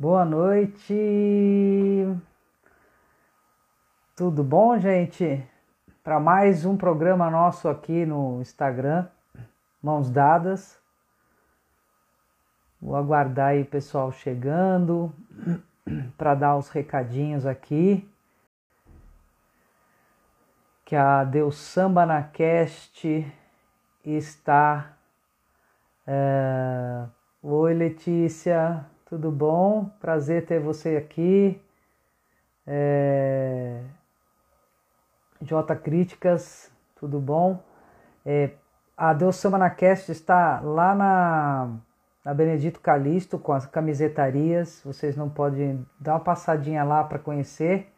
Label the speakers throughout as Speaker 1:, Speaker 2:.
Speaker 1: Boa noite. Tudo bom, gente? Para mais um programa nosso aqui no Instagram, Mãos Dadas. Vou aguardar aí o pessoal chegando para dar os recadinhos aqui. Que a Deus Samba na Cast está. É... Oi, Letícia, tudo bom? Prazer ter você aqui. É... J Críticas, tudo bom? É... A Deus Samba na Cast está lá na na Benedito Calixto com as camisetarias. Vocês não podem dar uma passadinha lá para conhecer.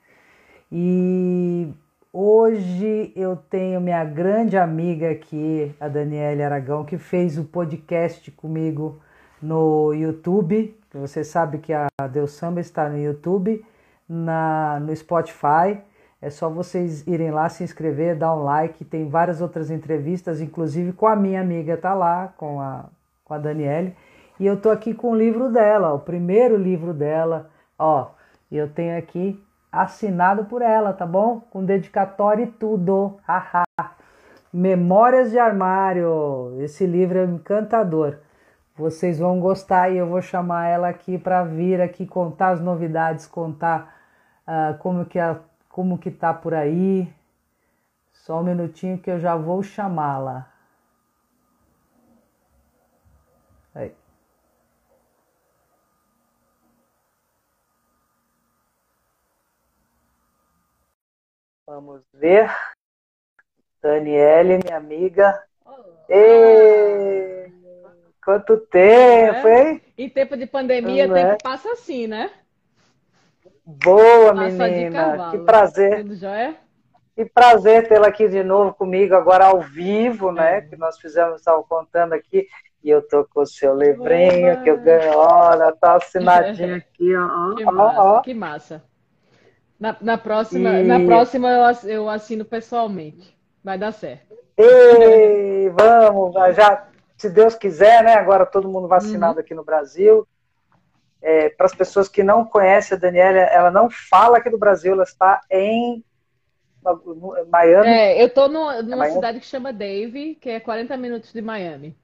Speaker 1: E hoje eu tenho minha grande amiga aqui, a Daniela Aragão, que fez o podcast comigo no YouTube. Você sabe que a Deus Samba está no YouTube, na, no Spotify. É só vocês irem lá se inscrever, dar um like. Tem várias outras entrevistas, inclusive com a minha amiga, tá lá, com a, com a Daniele. E eu tô aqui com o livro dela, o primeiro livro dela, ó. E eu tenho aqui assinado por ela, tá bom? Com dedicatório e tudo. Haha. Memórias de Armário. Esse livro é encantador. Vocês vão gostar e eu vou chamar ela aqui para vir aqui contar as novidades, contar uh, como que a, como que tá por aí. Só um minutinho que eu já vou chamá-la. Aí. Vamos ver. Daniele, minha amiga. Ei, quanto tempo, é? hein?
Speaker 2: Em tempo de pandemia, Não tempo é? passa assim, né?
Speaker 1: Boa, passa menina. Que prazer. Tudo jóia? Que prazer tê-la aqui de novo comigo, agora ao vivo, né? É. Que nós fizemos, estava contando aqui. E eu tô com o seu livrinho que eu ganhei. Olha, tá assinadinho aqui, ó.
Speaker 2: Que massa. Ó. Que massa. Na, na próxima, e... na próxima eu, eu assino pessoalmente. Vai dar certo.
Speaker 1: Ei, vamos, já, se Deus quiser, né? Agora todo mundo vacinado uhum. aqui no Brasil. É, Para as pessoas que não conhecem a Daniela, ela não fala aqui do Brasil, ela está em Miami.
Speaker 2: É, eu estou numa é cidade que chama Dave, que é 40 minutos de Miami.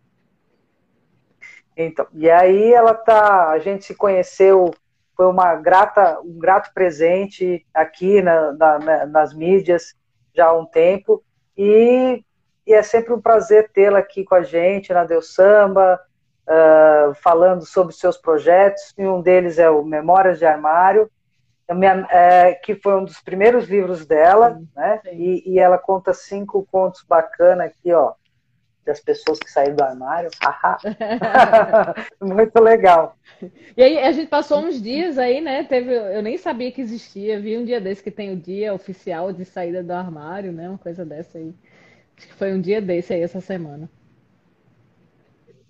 Speaker 1: Então, e aí ela tá, a gente se conheceu foi uma grata, um grato presente aqui na, na, nas mídias já há um tempo e, e é sempre um prazer tê-la aqui com a gente na Deus Samba, uh, falando sobre seus projetos, e um deles é o Memórias de Armário, é, que foi um dos primeiros livros dela, sim, né? Sim. E, e, ela conta cinco contos bacanas aqui, ó, das pessoas que saíram do armário. Muito legal.
Speaker 2: E aí a gente passou uns dias aí, né? Teve, eu nem sabia que existia. Vi um dia desse que tem o dia oficial de saída do armário, né? Uma coisa dessa aí. Acho que foi um dia desse aí essa semana.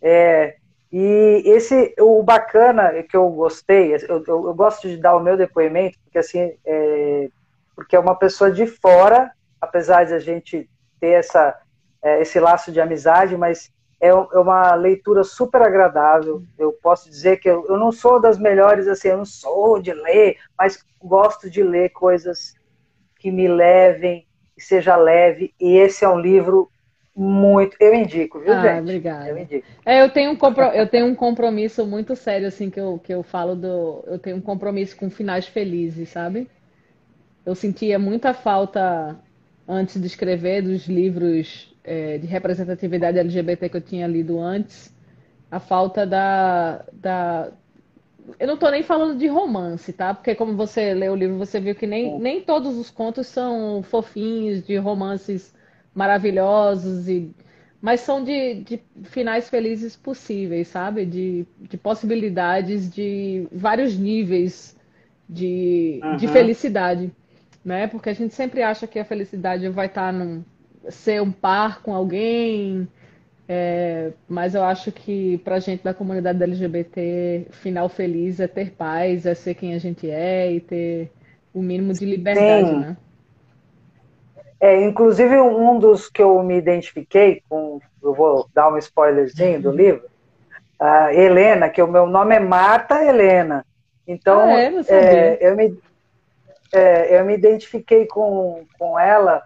Speaker 1: É, e esse, o bacana que eu gostei, eu, eu, eu gosto de dar o meu depoimento, porque assim, é, porque é uma pessoa de fora, apesar de a gente ter essa é, esse laço de amizade, mas é, é, uma leitura super agradável. Eu posso dizer que eu, eu não sou das melhores, assim, eu não sou de ler, mas gosto de ler coisas que me levem, que seja leve, e esse é um livro muito. Eu indico, viu, ah, gente?
Speaker 2: Obrigada. Eu indico. É, eu tenho, um compro... eu tenho um compromisso muito sério, assim, que eu, que eu falo do. Eu tenho um compromisso com finais felizes, sabe? Eu sentia muita falta antes de escrever dos livros é, de representatividade LGBT que eu tinha lido antes, a falta da. da... Eu não estou nem falando de romance, tá? Porque como você leu o livro, você viu que nem, nem todos os contos são fofinhos, de romances maravilhosos, e... mas são de, de finais felizes possíveis, sabe? De, de possibilidades de vários níveis de, uhum. de felicidade. Né? Porque a gente sempre acha que a felicidade vai estar num, ser um par com alguém, é, mas eu acho que para a gente da comunidade LGBT, final feliz é ter paz, é ser quem a gente é e ter o mínimo de liberdade, Sim. né?
Speaker 1: É, inclusive um dos que eu me identifiquei com, eu vou dar um spoilerzinho do uhum. livro, a Helena, que o meu nome é Marta Helena, Então, ah, é? É, eu, me, é, eu me identifiquei com, com ela,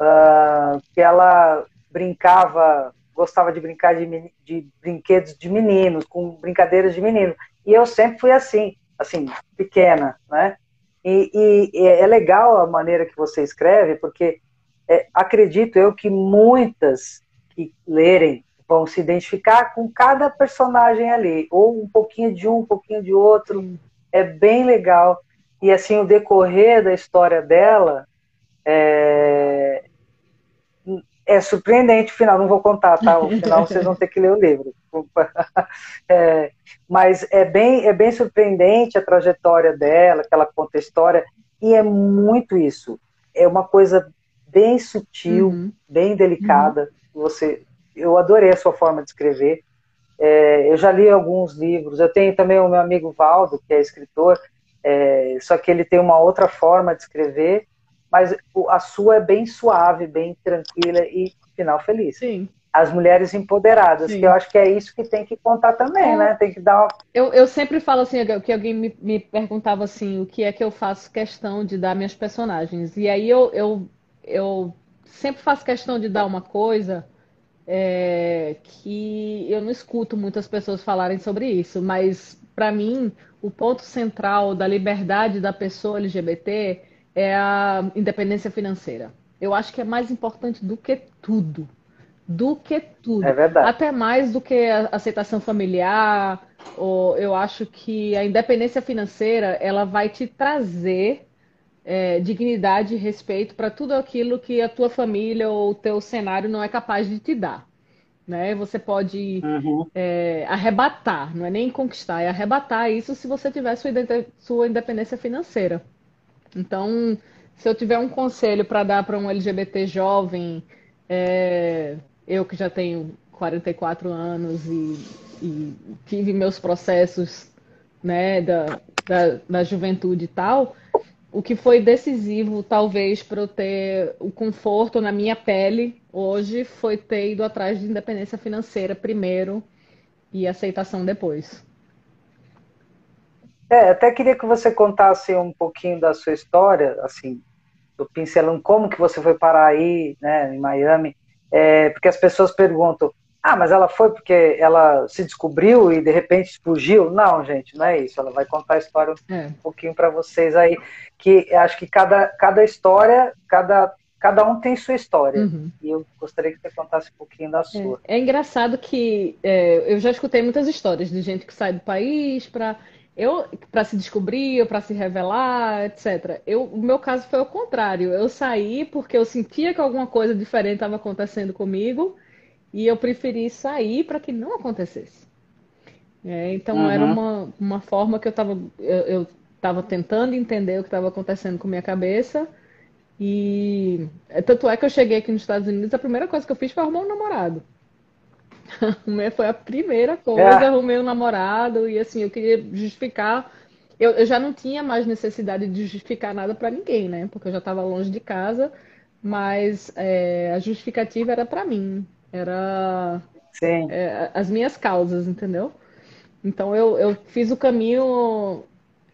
Speaker 1: uh, que ela brincava, gostava de brincar de, de brinquedos de meninos, com brincadeiras de menino. E eu sempre fui assim, assim, pequena, né? E, e, é legal a maneira que você escreve, porque é, acredito eu que muitas que lerem vão se identificar com cada personagem ali, ou um pouquinho de um, um pouquinho de outro. É bem legal. E assim, o decorrer da história dela é, é surpreendente o final. Não vou contar, tá? O final vocês vão ter que ler o livro. É, mas é bem, é bem surpreendente a trajetória dela, que ela conta a história, e é muito isso. É uma coisa bem sutil, uhum. bem delicada. Uhum. Você, eu adorei a sua forma de escrever. É, eu já li alguns livros. Eu tenho também o meu amigo Valdo, que é escritor, é, só que ele tem uma outra forma de escrever, mas a sua é bem suave, bem tranquila e final feliz.
Speaker 2: Sim.
Speaker 1: As mulheres empoderadas, Sim. que eu acho que é isso que tem que contar também, é. né? Tem que dar uma...
Speaker 2: eu, eu sempre falo assim, que alguém me, me perguntava assim, o que é que eu faço questão de dar minhas personagens. E aí eu, eu eu sempre faço questão de dar uma coisa é, que eu não escuto muitas pessoas falarem sobre isso, mas para mim o ponto central da liberdade da pessoa LGBT é a independência financeira. Eu acho que é mais importante do que tudo. Do que tudo.
Speaker 1: É verdade.
Speaker 2: Até mais do que a aceitação familiar. Ou eu acho que a independência financeira ela vai te trazer é, dignidade e respeito para tudo aquilo que a tua família ou o teu cenário não é capaz de te dar. Né? Você pode uhum. é, arrebatar, não é nem conquistar, é arrebatar isso se você tiver sua, sua independência financeira. Então, se eu tiver um conselho para dar para um LGBT jovem, é, eu que já tenho 44 anos e, e tive meus processos né, da, da, da juventude e tal, o que foi decisivo, talvez, para eu ter o conforto na minha pele hoje foi ter ido atrás de independência financeira primeiro e aceitação depois.
Speaker 1: É, até queria que você contasse um pouquinho da sua história, assim, do pincelão, como que você foi parar aí, né, em Miami, é, porque as pessoas perguntam, ah, mas ela foi porque ela se descobriu e de repente fugiu? Não, gente, não é isso. Ela vai contar a história é. um pouquinho para vocês aí, que acho que cada, cada história, cada, cada um tem sua história. Uhum. E eu gostaria que você contasse um pouquinho da sua.
Speaker 2: É, é engraçado que é, eu já escutei muitas histórias de gente que sai do país para eu para se descobrir, ou para se revelar, etc. Eu, o meu caso foi o contrário. Eu saí porque eu sentia que alguma coisa diferente estava acontecendo comigo e eu preferi sair para que não acontecesse. É, então uhum. era uma, uma forma que eu estava eu, eu tentando entender o que estava acontecendo com minha cabeça. E tanto é que eu cheguei aqui nos Estados Unidos, a primeira coisa que eu fiz foi arrumar um namorado. foi a primeira coisa, é. arrumei um namorado e assim, eu queria justificar. Eu, eu já não tinha mais necessidade de justificar nada para ninguém, né? Porque eu já estava longe de casa, mas é, a justificativa era para mim. Era é, as minhas causas, entendeu? Então eu, eu fiz o caminho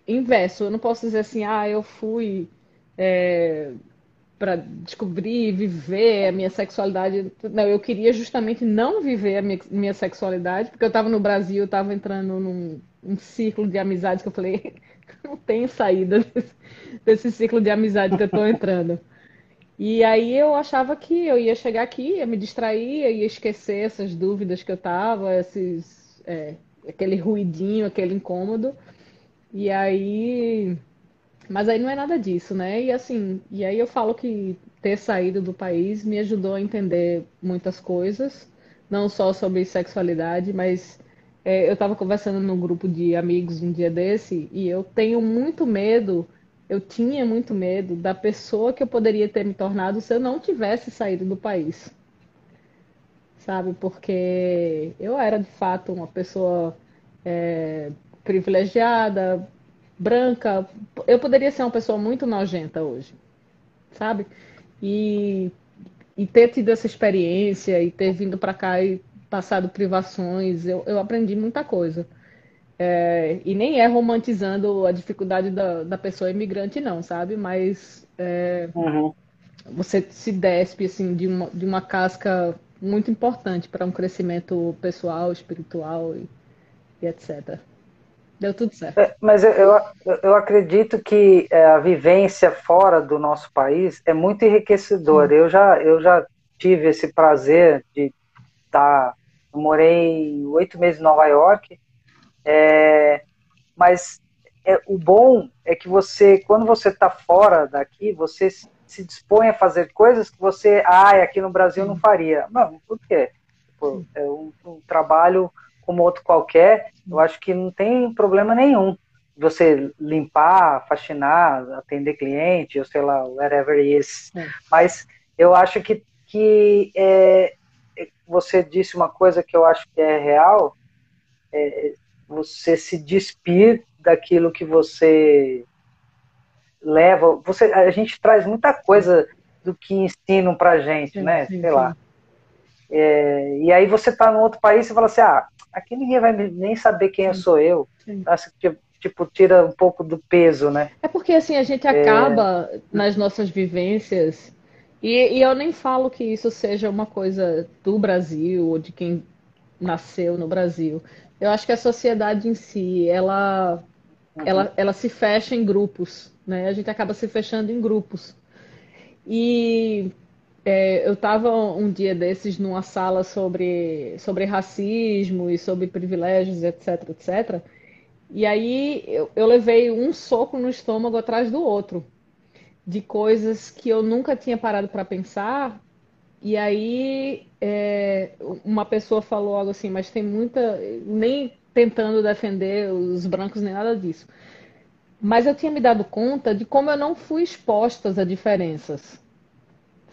Speaker 2: inverso. Eu não posso dizer assim, ah, eu fui é, para descobrir, viver a minha sexualidade. Não, eu queria justamente não viver a minha, minha sexualidade, porque eu estava no Brasil, eu estava entrando num um círculo de amizades que eu falei, não tenho saída desse, desse ciclo de amizade que eu estou entrando. E aí eu achava que eu ia chegar aqui, ia me distrair, ia esquecer essas dúvidas que eu tava, esses, é, aquele ruidinho, aquele incômodo. E aí. Mas aí não é nada disso, né? E assim, e aí eu falo que ter saído do país me ajudou a entender muitas coisas, não só sobre sexualidade, mas é, eu estava conversando num grupo de amigos um dia desse e eu tenho muito medo eu tinha muito medo da pessoa que eu poderia ter me tornado se eu não tivesse saído do país. Sabe? Porque eu era de fato uma pessoa é, privilegiada, branca. Eu poderia ser uma pessoa muito nojenta hoje. Sabe? E, e ter tido essa experiência e ter vindo para cá e passado privações, eu, eu aprendi muita coisa. É, e nem é romantizando a dificuldade da, da pessoa imigrante, não, sabe? Mas é, uhum. você se despe assim, de, uma, de uma casca muito importante para um crescimento pessoal, espiritual e, e etc. Deu tudo certo. É,
Speaker 1: mas eu, eu, eu, acredito que é, a vivência fora do nosso país é muito enriquecedora. Eu já, eu já tive esse prazer de estar. Tá, morei oito meses em Nova York, é, mas é, o bom é que você, quando você está fora daqui, você se dispõe a fazer coisas que você, ah, aqui no Brasil não faria. Não, por quê? Tipo, é um, um trabalho como outro qualquer, eu acho que não tem problema nenhum você limpar, faxinar, atender cliente, ou sei lá, whatever it is. É. Mas eu acho que, que é, você disse uma coisa que eu acho que é real, é você se despir daquilo que você leva. Você, a gente traz muita coisa do que ensinam pra gente, sim, né? Sim, Sei sim. lá. É, e aí você tá num outro país e fala assim, ah, aqui ninguém vai nem saber quem eu sou eu. Assim, tipo, tira um pouco do peso, né?
Speaker 2: É porque assim, a gente acaba é... nas nossas vivências, e, e, eu nem falo que isso seja uma coisa do Brasil ou de quem nasceu no Brasil. Eu acho que a sociedade em si, ela, uhum. ela, ela se fecha em grupos, né? A gente acaba se fechando em grupos. E é, eu estava um dia desses numa sala sobre, sobre racismo e sobre privilégios, etc, etc. E aí eu, eu levei um soco no estômago atrás do outro, de coisas que eu nunca tinha parado para pensar. E aí é, uma pessoa falou algo assim, mas tem muita. Nem tentando defender os brancos nem nada disso. Mas eu tinha me dado conta de como eu não fui exposta a diferenças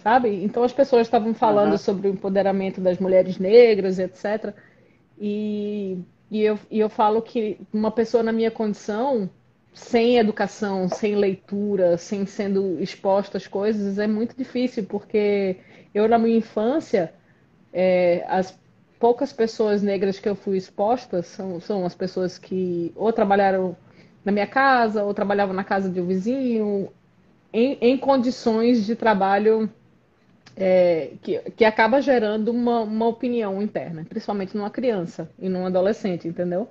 Speaker 2: sabe? Então as pessoas estavam falando uhum. sobre o empoderamento das mulheres negras, etc. E, e, eu, e eu falo que uma pessoa na minha condição, sem educação, sem leitura, sem sendo exposta às coisas, é muito difícil, porque eu, na minha infância, é, as poucas pessoas negras que eu fui exposta são, são as pessoas que ou trabalharam na minha casa, ou trabalhavam na casa de um vizinho, em, em condições de trabalho é, que, que acaba gerando uma, uma opinião interna, principalmente numa criança e num adolescente, entendeu?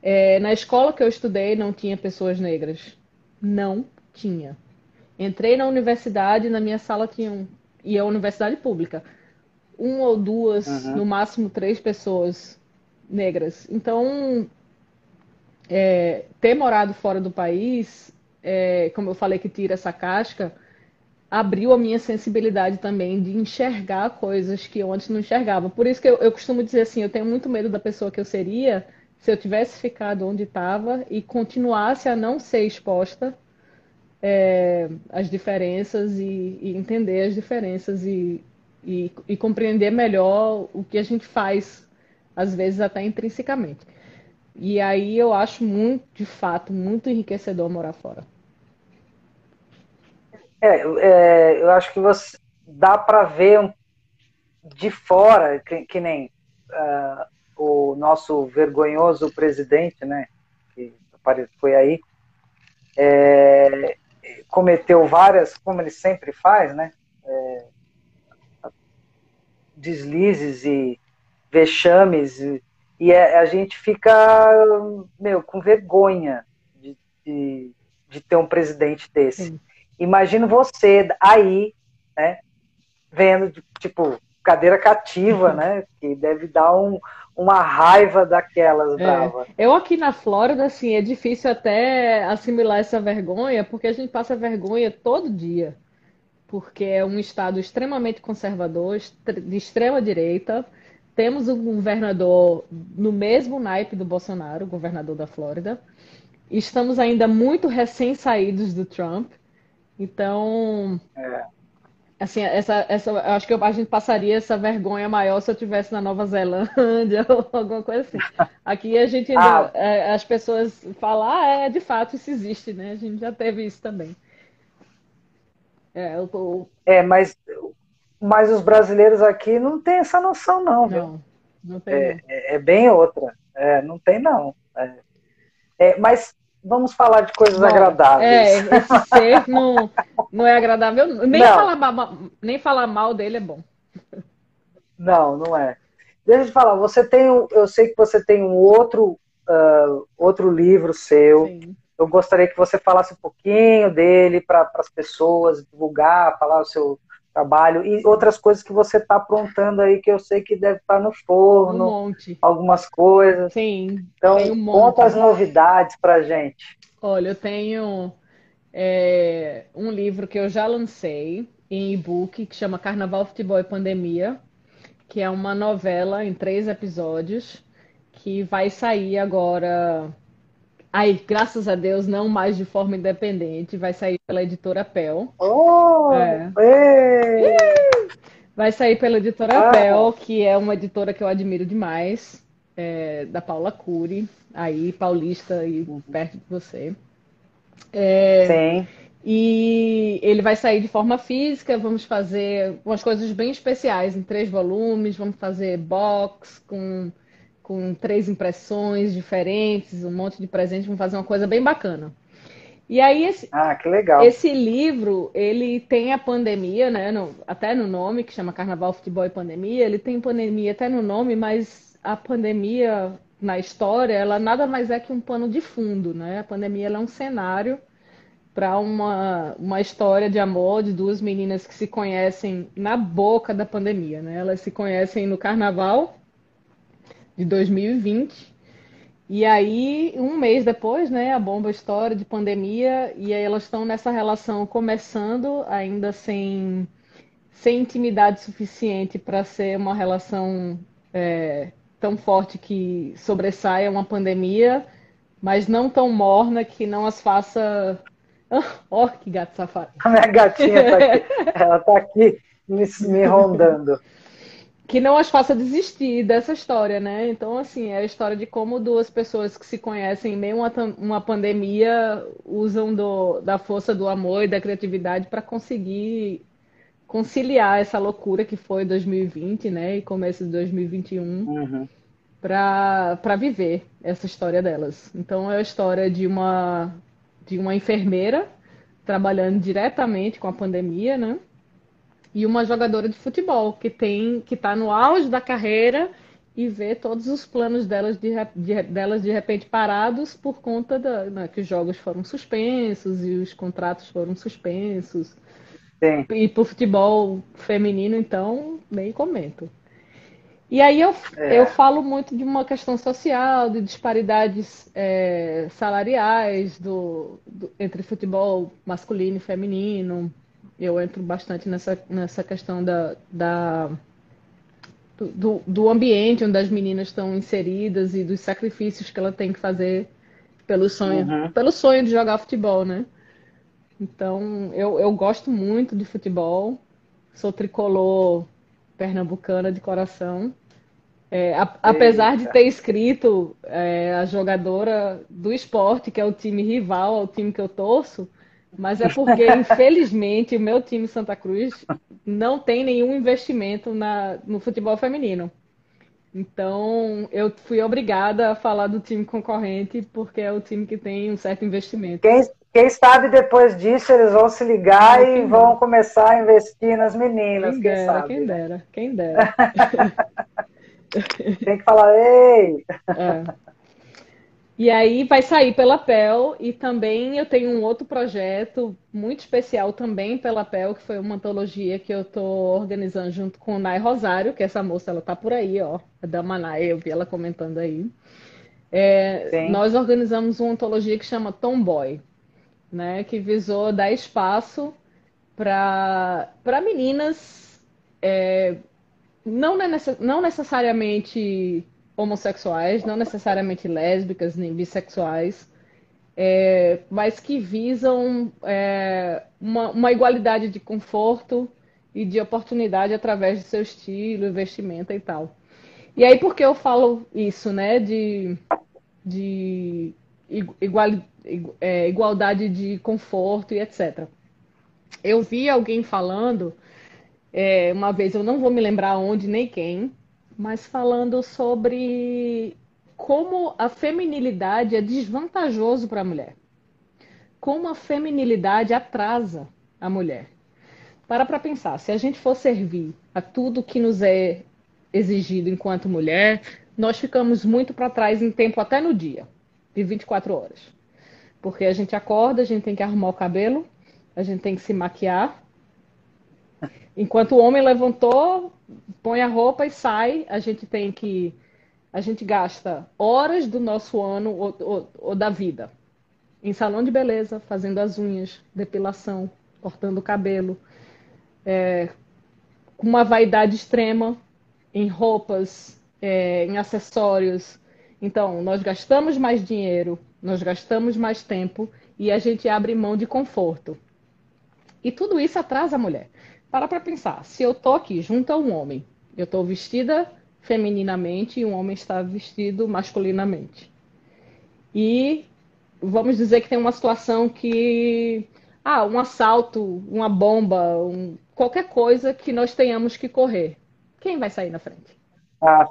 Speaker 2: É, na escola que eu estudei não tinha pessoas negras. Não tinha. Entrei na universidade, na minha sala tinham, e a universidade pública, uma ou duas, uhum. no máximo três pessoas negras. Então, é, ter morado fora do país, é, como eu falei que tira essa casca, abriu a minha sensibilidade também de enxergar coisas que eu antes não enxergava. Por isso que eu, eu costumo dizer assim, eu tenho muito medo da pessoa que eu seria se eu tivesse ficado onde estava e continuasse a não ser exposta é, às diferenças e, e, entender as diferenças e, e, e compreender melhor o que a gente faz, às vezes até intrinsecamente. E aí eu acho muito, de fato, muito enriquecedor morar fora.
Speaker 1: É, é, eu acho que você dá para ver de fora, que, que nem uh, o nosso vergonhoso presidente, né, que foi aí, é, cometeu várias, como ele sempre faz, né, é, deslizes e vexames, e, e é, a gente fica, meu, com vergonha de, de, de ter um presidente desse. Sim. Imagino você aí, né, vendo, tipo, cadeira cativa, né, que deve dar um, uma raiva daquelas
Speaker 2: é. Eu aqui na Flórida, assim, é difícil até assimilar essa vergonha, porque a gente passa vergonha todo dia. Porque é um estado extremamente conservador, de extrema direita. Temos um governador no mesmo naipe do Bolsonaro, o governador da Flórida. Estamos ainda muito recém-saídos do Trump. Então, é. assim, essa, essa, eu acho que a gente passaria essa vergonha maior se eu tivesse na Nova Zelândia ou alguma coisa assim. Aqui a gente ainda, ah. é, as pessoas falam, ah, é, de fato isso existe, né? A gente já teve isso também.
Speaker 1: É, eu tô... é mas, mas os brasileiros aqui não têm essa noção, não, viu? Não, não tem. É, é, é bem outra. É, não tem, não. É, É, mas vamos falar de coisas Bom, agradáveis.
Speaker 2: É, esse ser não, não é agradável. Nem, não. Falar, nem falar mal dele é bom.
Speaker 1: Não, não é. Deixa eu te falar, você tem, eu sei que você tem um outro, uh, outro livro seu. Sim. Eu gostaria que você falasse um pouquinho dele para as pessoas, divulgar, falar o seu trabalho e outras coisas que você está aprontando aí que eu sei que deve estar tá no forno,
Speaker 2: um monte.
Speaker 1: algumas coisas.
Speaker 2: Sim.
Speaker 1: Então, um conta as novidades para gente.
Speaker 2: Olha, eu tenho é, um livro que eu já lancei em e-book que chama Carnaval, Futebol e Pandemia, que é uma novela em três episódios que vai sair agora Aí, graças a Deus, não mais de forma independente, vai sair pela editora Pel.
Speaker 1: Oh! É.
Speaker 2: Vai sair pela editora ah. Pel, que é uma editora que eu admiro demais, é, da Paula Cury, aí, paulista e perto de você.
Speaker 1: É, Sim.
Speaker 2: E ele vai sair de forma física, vamos fazer umas coisas bem especiais em três volumes, vamos fazer box com com três impressões diferentes, um monte de presentes, vamos fazer uma coisa bem bacana. E aí esse,
Speaker 1: ah, que legal.
Speaker 2: esse livro, ele tem a pandemia, né, no, até no nome, que chama Carnaval, Futebol e Pandemia, ele tem pandemia até no nome, mas a pandemia na história, ela nada mais é que um pano de fundo, né? A pandemia é um cenário para uma, uma história de amor de duas meninas que se conhecem na boca da pandemia, né? Elas se conhecem no carnaval de 2020. E aí, um mês depois, né, a bomba história de pandemia, e aí elas estão nessa relação começando, ainda sem, sem intimidade suficiente para ser uma relação é, tão forte que sobressaia uma pandemia, mas não tão morna que não as faça. Ó, oh, que gato safado.
Speaker 1: A minha gatinha tá aqui. Ela tá aqui me, me rondando
Speaker 2: que não as faça desistir dessa história, né? Então, assim, é a história de como duas pessoas que se conhecem em meio a uma, pandemia usam do, da força do amor e da criatividade para conseguir conciliar essa loucura que foi 2020, né? E começo de 2021 uhum. para viver essa história delas. Então, é a história de uma, de uma enfermeira trabalhando diretamente com a pandemia, né? E uma jogadora de futebol que tem que está no auge da carreira e vê todos os planos delas de, de, delas de repente parados por conta da, né, que os jogos foram suspensos e os contratos foram suspensos. Sim. E por futebol feminino, então, nem comento. E aí eu, é. eu falo muito de uma questão social, de disparidades é, salariais do, do, entre futebol masculino e feminino, eu entro bastante nessa, nessa questão da, da do, do ambiente onde as meninas estão inseridas e dos sacrifícios que ela tem que fazer pelo sonho, uhum. pelo sonho de jogar futebol, né? Então, eu, eu gosto muito de futebol, sou tricolor pernambucana de coração. É, a, apesar de ter escrito é, a jogadora do esporte, que é o time rival ao time que eu torço, mas é porque, infelizmente, o meu time Santa Cruz não tem nenhum investimento na, no futebol feminino. Então, eu fui obrigada a falar do time concorrente, porque é o time que tem um certo investimento.
Speaker 1: Quem, quem sabe depois disso eles vão se ligar e vão começar a investir nas meninas.
Speaker 2: Quem, quem dera, sabe? quem dera, quem dera.
Speaker 1: tem que falar, ei! É.
Speaker 2: E aí vai sair pela PEL e também eu tenho um outro projeto muito especial também pela PEL, que foi uma antologia que eu estou organizando junto com Nai Rosário, que essa moça ela tá por aí, ó, a Dama Nai, eu vi ela comentando aí. É, nós organizamos uma antologia que chama Tomboy, né, que visou dar espaço para meninas é, não, não necessariamente homossexuais, não necessariamente lésbicas nem bissexuais, é, mas que visam é, uma, uma, igualdade de conforto e de oportunidade através do seu estilo, vestimenta e tal. E aí, por que eu falo isso, né? De, de igual, é, igualdade de conforto e etc. Eu vi alguém falando, é, uma vez, eu não vou me lembrar onde nem quem, mas falando sobre como a feminilidade é desvantajoso para a mulher. Como a feminilidade atrasa a mulher. Para para pensar, se a gente for servir a tudo que nos é exigido enquanto mulher, nós ficamos muito para trás em tempo até no dia, de 24 horas. Porque a gente acorda, a gente tem que arrumar o cabelo, a gente tem que se maquiar. Enquanto o homem levantou, põe a roupa e sai, a gente tem que. A gente gasta horas do nosso ano ou, ou, ou da vida em salão de beleza, fazendo as unhas, depilação, cortando o cabelo, é, com uma vaidade extrema em roupas, é, em acessórios. Então, nós gastamos mais dinheiro, nós gastamos mais tempo e a gente abre mão de conforto. E tudo isso atrasa a mulher. Para para pensar, se eu tô aqui junto a um homem, eu estou vestida femininamente e um homem está vestido masculinamente. E vamos dizer que tem uma situação que ah, um assalto, uma bomba, um, qualquer coisa que nós tenhamos que correr. Quem vai sair na frente?
Speaker 1: Ah,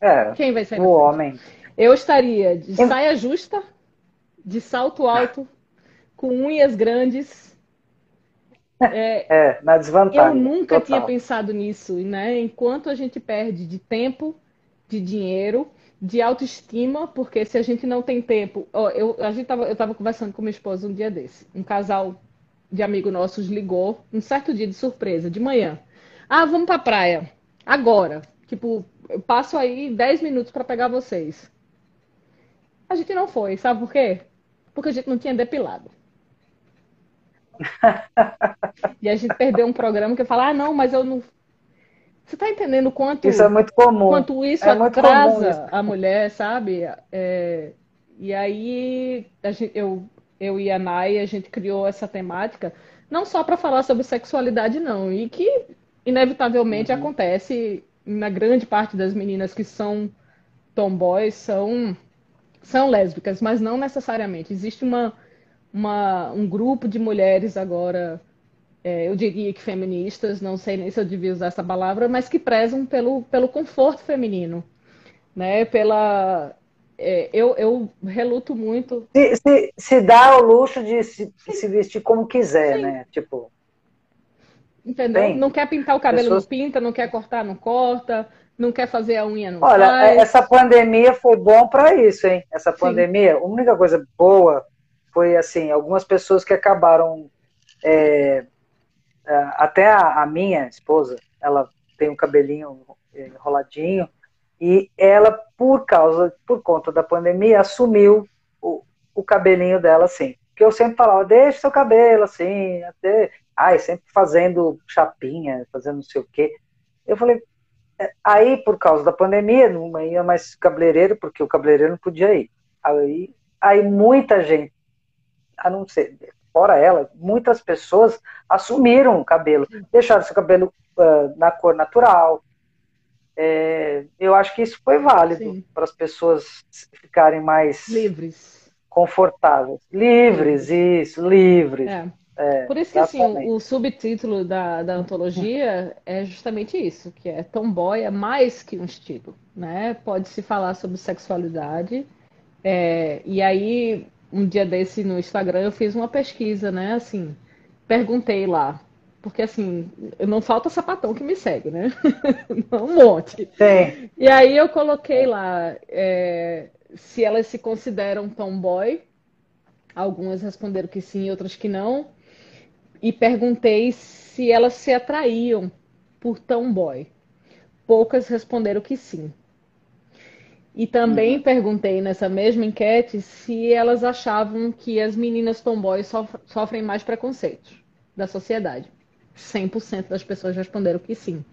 Speaker 1: é.
Speaker 2: Quem vai sair
Speaker 1: o
Speaker 2: na
Speaker 1: frente? homem.
Speaker 2: Eu estaria de saia justa, de salto alto, com unhas grandes.
Speaker 1: É, é na desvantagem.
Speaker 2: Eu nunca total. tinha pensado nisso, né? Enquanto a gente perde de tempo, de dinheiro, de autoestima, porque se a gente não tem tempo. Ó, eu, a gente tava, eu estava conversando com minha esposa um dia desse. Um casal de amigo nossos ligou um certo dia de surpresa, de manhã. Ah, vamos pra praia. Agora. Tipo, eu passo aí 10 minutos para pegar vocês. A gente não foi, sabe por quê? Porque a gente não tinha depilado. E a gente perdeu um programa que fala, ah, não, mas eu não. Você tá entendendo quanto
Speaker 1: isso é muito comum.
Speaker 2: Quanto isso é atrasa isso. a mulher, sabe? É... E aí gente, eu, eu e a Nai, a gente criou essa temática não só para falar sobre sexualidade, não, e que inevitavelmente uhum. acontece na grande parte das meninas que são tomboys são são lésbicas, mas não necessariamente. Existe uma, uma um grupo de mulheres agora, é, eu diria que feministas, não sei nem se eu devia usar essa palavra, mas que prezam pelo, pelo conforto feminino, né? Pela é, eu, eu reluto muito.
Speaker 1: Se, se, se dá o luxo de se, se vestir como quiser, Sim. né? Tipo.
Speaker 2: Entendeu? Bem, não quer pintar o cabelo, pessoas... não pinta, não quer cortar, não corta, não quer fazer a unha, não
Speaker 1: Olha,
Speaker 2: faz.
Speaker 1: essa pandemia foi bom para isso, hein? Essa pandemia, Sim. a única coisa boa foi, assim, algumas pessoas que acabaram. É, é, até a, a minha esposa, ela tem um cabelinho enroladinho, e ela, por causa, por conta da pandemia, assumiu o, o cabelinho dela assim. Que eu sempre falava, deixa seu cabelo assim, até ai, sempre fazendo chapinha, fazendo não sei o quê. Eu falei, é, aí por causa da pandemia, não ia mais cabeleireiro, porque o cabeleireiro não podia ir. Aí, aí muita gente, a não ser, fora ela, muitas pessoas assumiram o cabelo, deixaram seu cabelo uh, na cor natural. É, eu acho que isso foi válido para as pessoas ficarem mais
Speaker 2: livres,
Speaker 1: confortáveis, livres, isso, livres. É.
Speaker 2: É, Por isso que assim, o subtítulo da, da antologia é justamente isso, que é tomboy é mais que um estilo, né? Pode-se falar sobre sexualidade. É, e aí, um dia desse no Instagram, eu fiz uma pesquisa, né? Assim, perguntei lá, porque assim, não falta sapatão que me segue, né? um monte.
Speaker 1: Sim.
Speaker 2: E aí eu coloquei lá é, se elas se consideram tomboy. Algumas responderam que sim, outras que não e perguntei se elas se atraíam por tomboy. Poucas responderam que sim. E também uhum. perguntei nessa mesma enquete se elas achavam que as meninas tomboys sofrem mais preconceitos da sociedade. 100% das pessoas responderam que sim.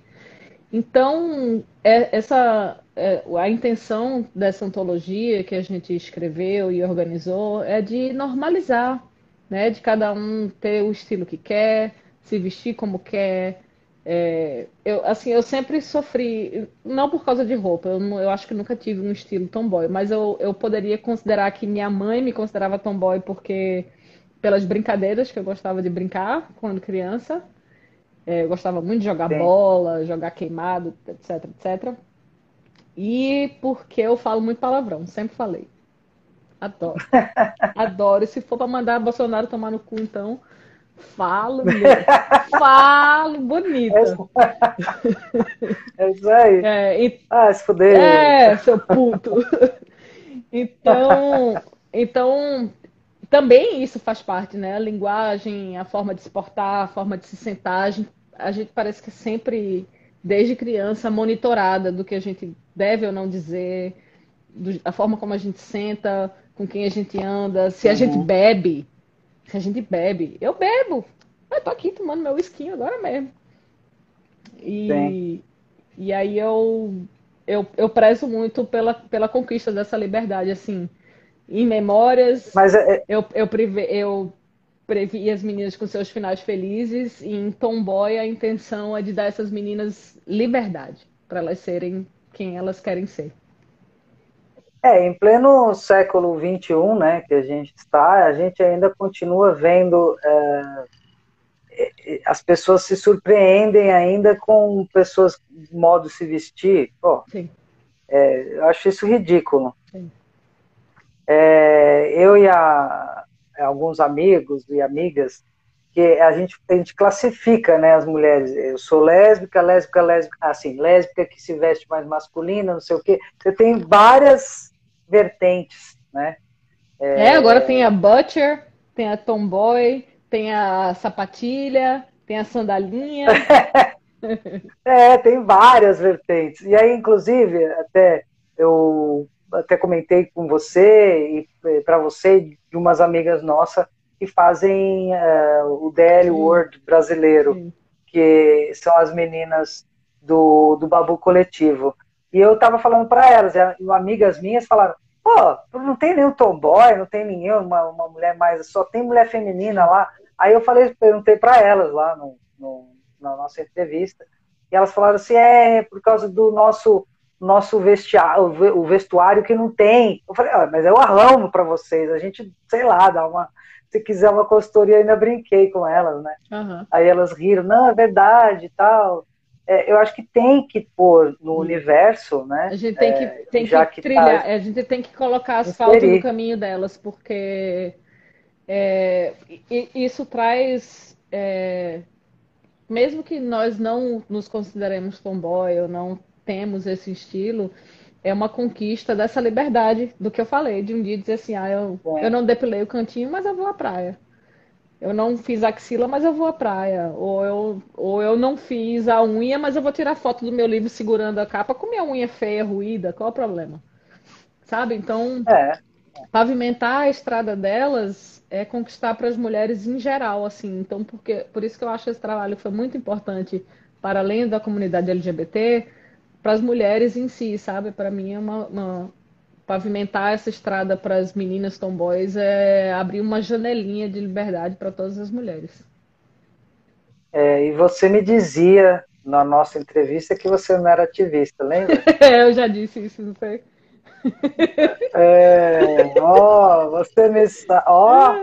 Speaker 2: Então, é, essa, é, a intenção dessa antologia que a gente escreveu e organizou é de normalizar né? De cada um ter o estilo que quer, se vestir como quer. É, eu, assim, eu sempre sofri, não por causa de roupa, eu, eu acho que nunca tive um estilo tomboy, mas eu, eu poderia considerar que minha mãe me considerava tomboy porque pelas brincadeiras que eu gostava de brincar quando criança. É, eu gostava muito de jogar bola, jogar queimado, etc, etc. e porque eu falo muito palavrão, sempre falei. Adoro. Adoro. E se for para mandar Bolsonaro tomar no cu, então, falo, meu. falo bonito.
Speaker 1: É isso aí.
Speaker 2: É, e...
Speaker 1: Ah, se fuder.
Speaker 2: É, seu puto. Então, então, também isso faz parte, né? A linguagem, a forma de se portar, a forma de se sentar. A gente, a gente parece que sempre, desde criança, monitorada do que a gente deve ou não dizer, do, a forma como a gente senta, com quem a gente anda, se a uhum. gente bebe. Se a gente bebe. Eu bebo. Eu tô aqui tomando meu whisky agora mesmo. E, e aí eu, eu, eu prezo muito pela, pela conquista dessa liberdade, assim em Memórias,
Speaker 1: Mas é, é...
Speaker 2: eu, eu, preve, eu previ as meninas com seus finais felizes. E em Tomboy, a intenção é de dar essas meninas liberdade para elas serem quem elas querem ser.
Speaker 1: É, em pleno século XXI, né, que a gente está, a gente ainda continua vendo é, as pessoas se surpreendem ainda com pessoas modo de se vestir. Pô, é, eu acho isso ridículo. Sim. É, eu e a, alguns amigos e amigas, que a gente, a gente classifica né, as mulheres. Eu sou lésbica, lésbica, lésbica, assim, lésbica que se veste mais masculina, não sei o quê. Você tem várias vertentes, né?
Speaker 2: É, é agora tem a Butcher, tem a Tomboy, tem a sapatilha, tem a sandalinha.
Speaker 1: é, tem várias vertentes. E aí, inclusive, até eu até comentei com você e para você de umas amigas nossas que fazem uh, o DL Sim. World brasileiro, Sim. que são as meninas do, do Babu Coletivo. E eu estava falando para elas, e amigas minhas falaram, pô, não tem nenhum tomboy, não tem nenhuma uma mulher mais, só tem mulher feminina lá. Aí eu falei, perguntei para elas lá no, no, na nossa entrevista, e elas falaram assim, é por causa do nosso nosso vestiário, o vestuário que não tem. Eu falei, ah, mas eu arrumo para vocês. A gente, sei lá, dá uma. Se quiser uma consultoria, ainda brinquei com elas, né? Uhum. Aí elas riram, não, é verdade e tal. É, eu acho que tem que pôr no universo, né?
Speaker 2: A gente tem que, é, tem que, que trilhar, tá... a gente tem que colocar asfalto no caminho delas, porque é, isso traz. É, mesmo que nós não nos consideremos tomboy ou não temos esse estilo, é uma conquista dessa liberdade do que eu falei, de um dia dizer assim, ah, eu, é. eu não depilei o cantinho, mas eu vou à praia. Eu não fiz axila, mas eu vou à praia. Ou eu, ou eu não fiz a unha, mas eu vou tirar foto do meu livro segurando a capa com minha unha feia, ruída. Qual o problema? Sabe? Então, é. pavimentar a estrada delas é conquistar para as mulheres em geral, assim. Então, porque, por isso que eu acho que esse trabalho foi muito importante para além da comunidade LGBT, para as mulheres em si, sabe? Para mim é uma, uma, pavimentar essa estrada para as meninas tomboys é abrir uma janelinha de liberdade para todas as mulheres.
Speaker 1: É, e você me dizia na nossa entrevista que você não era ativista, lembra?
Speaker 2: eu já disse isso, não foi?
Speaker 1: É, ó, você me ó.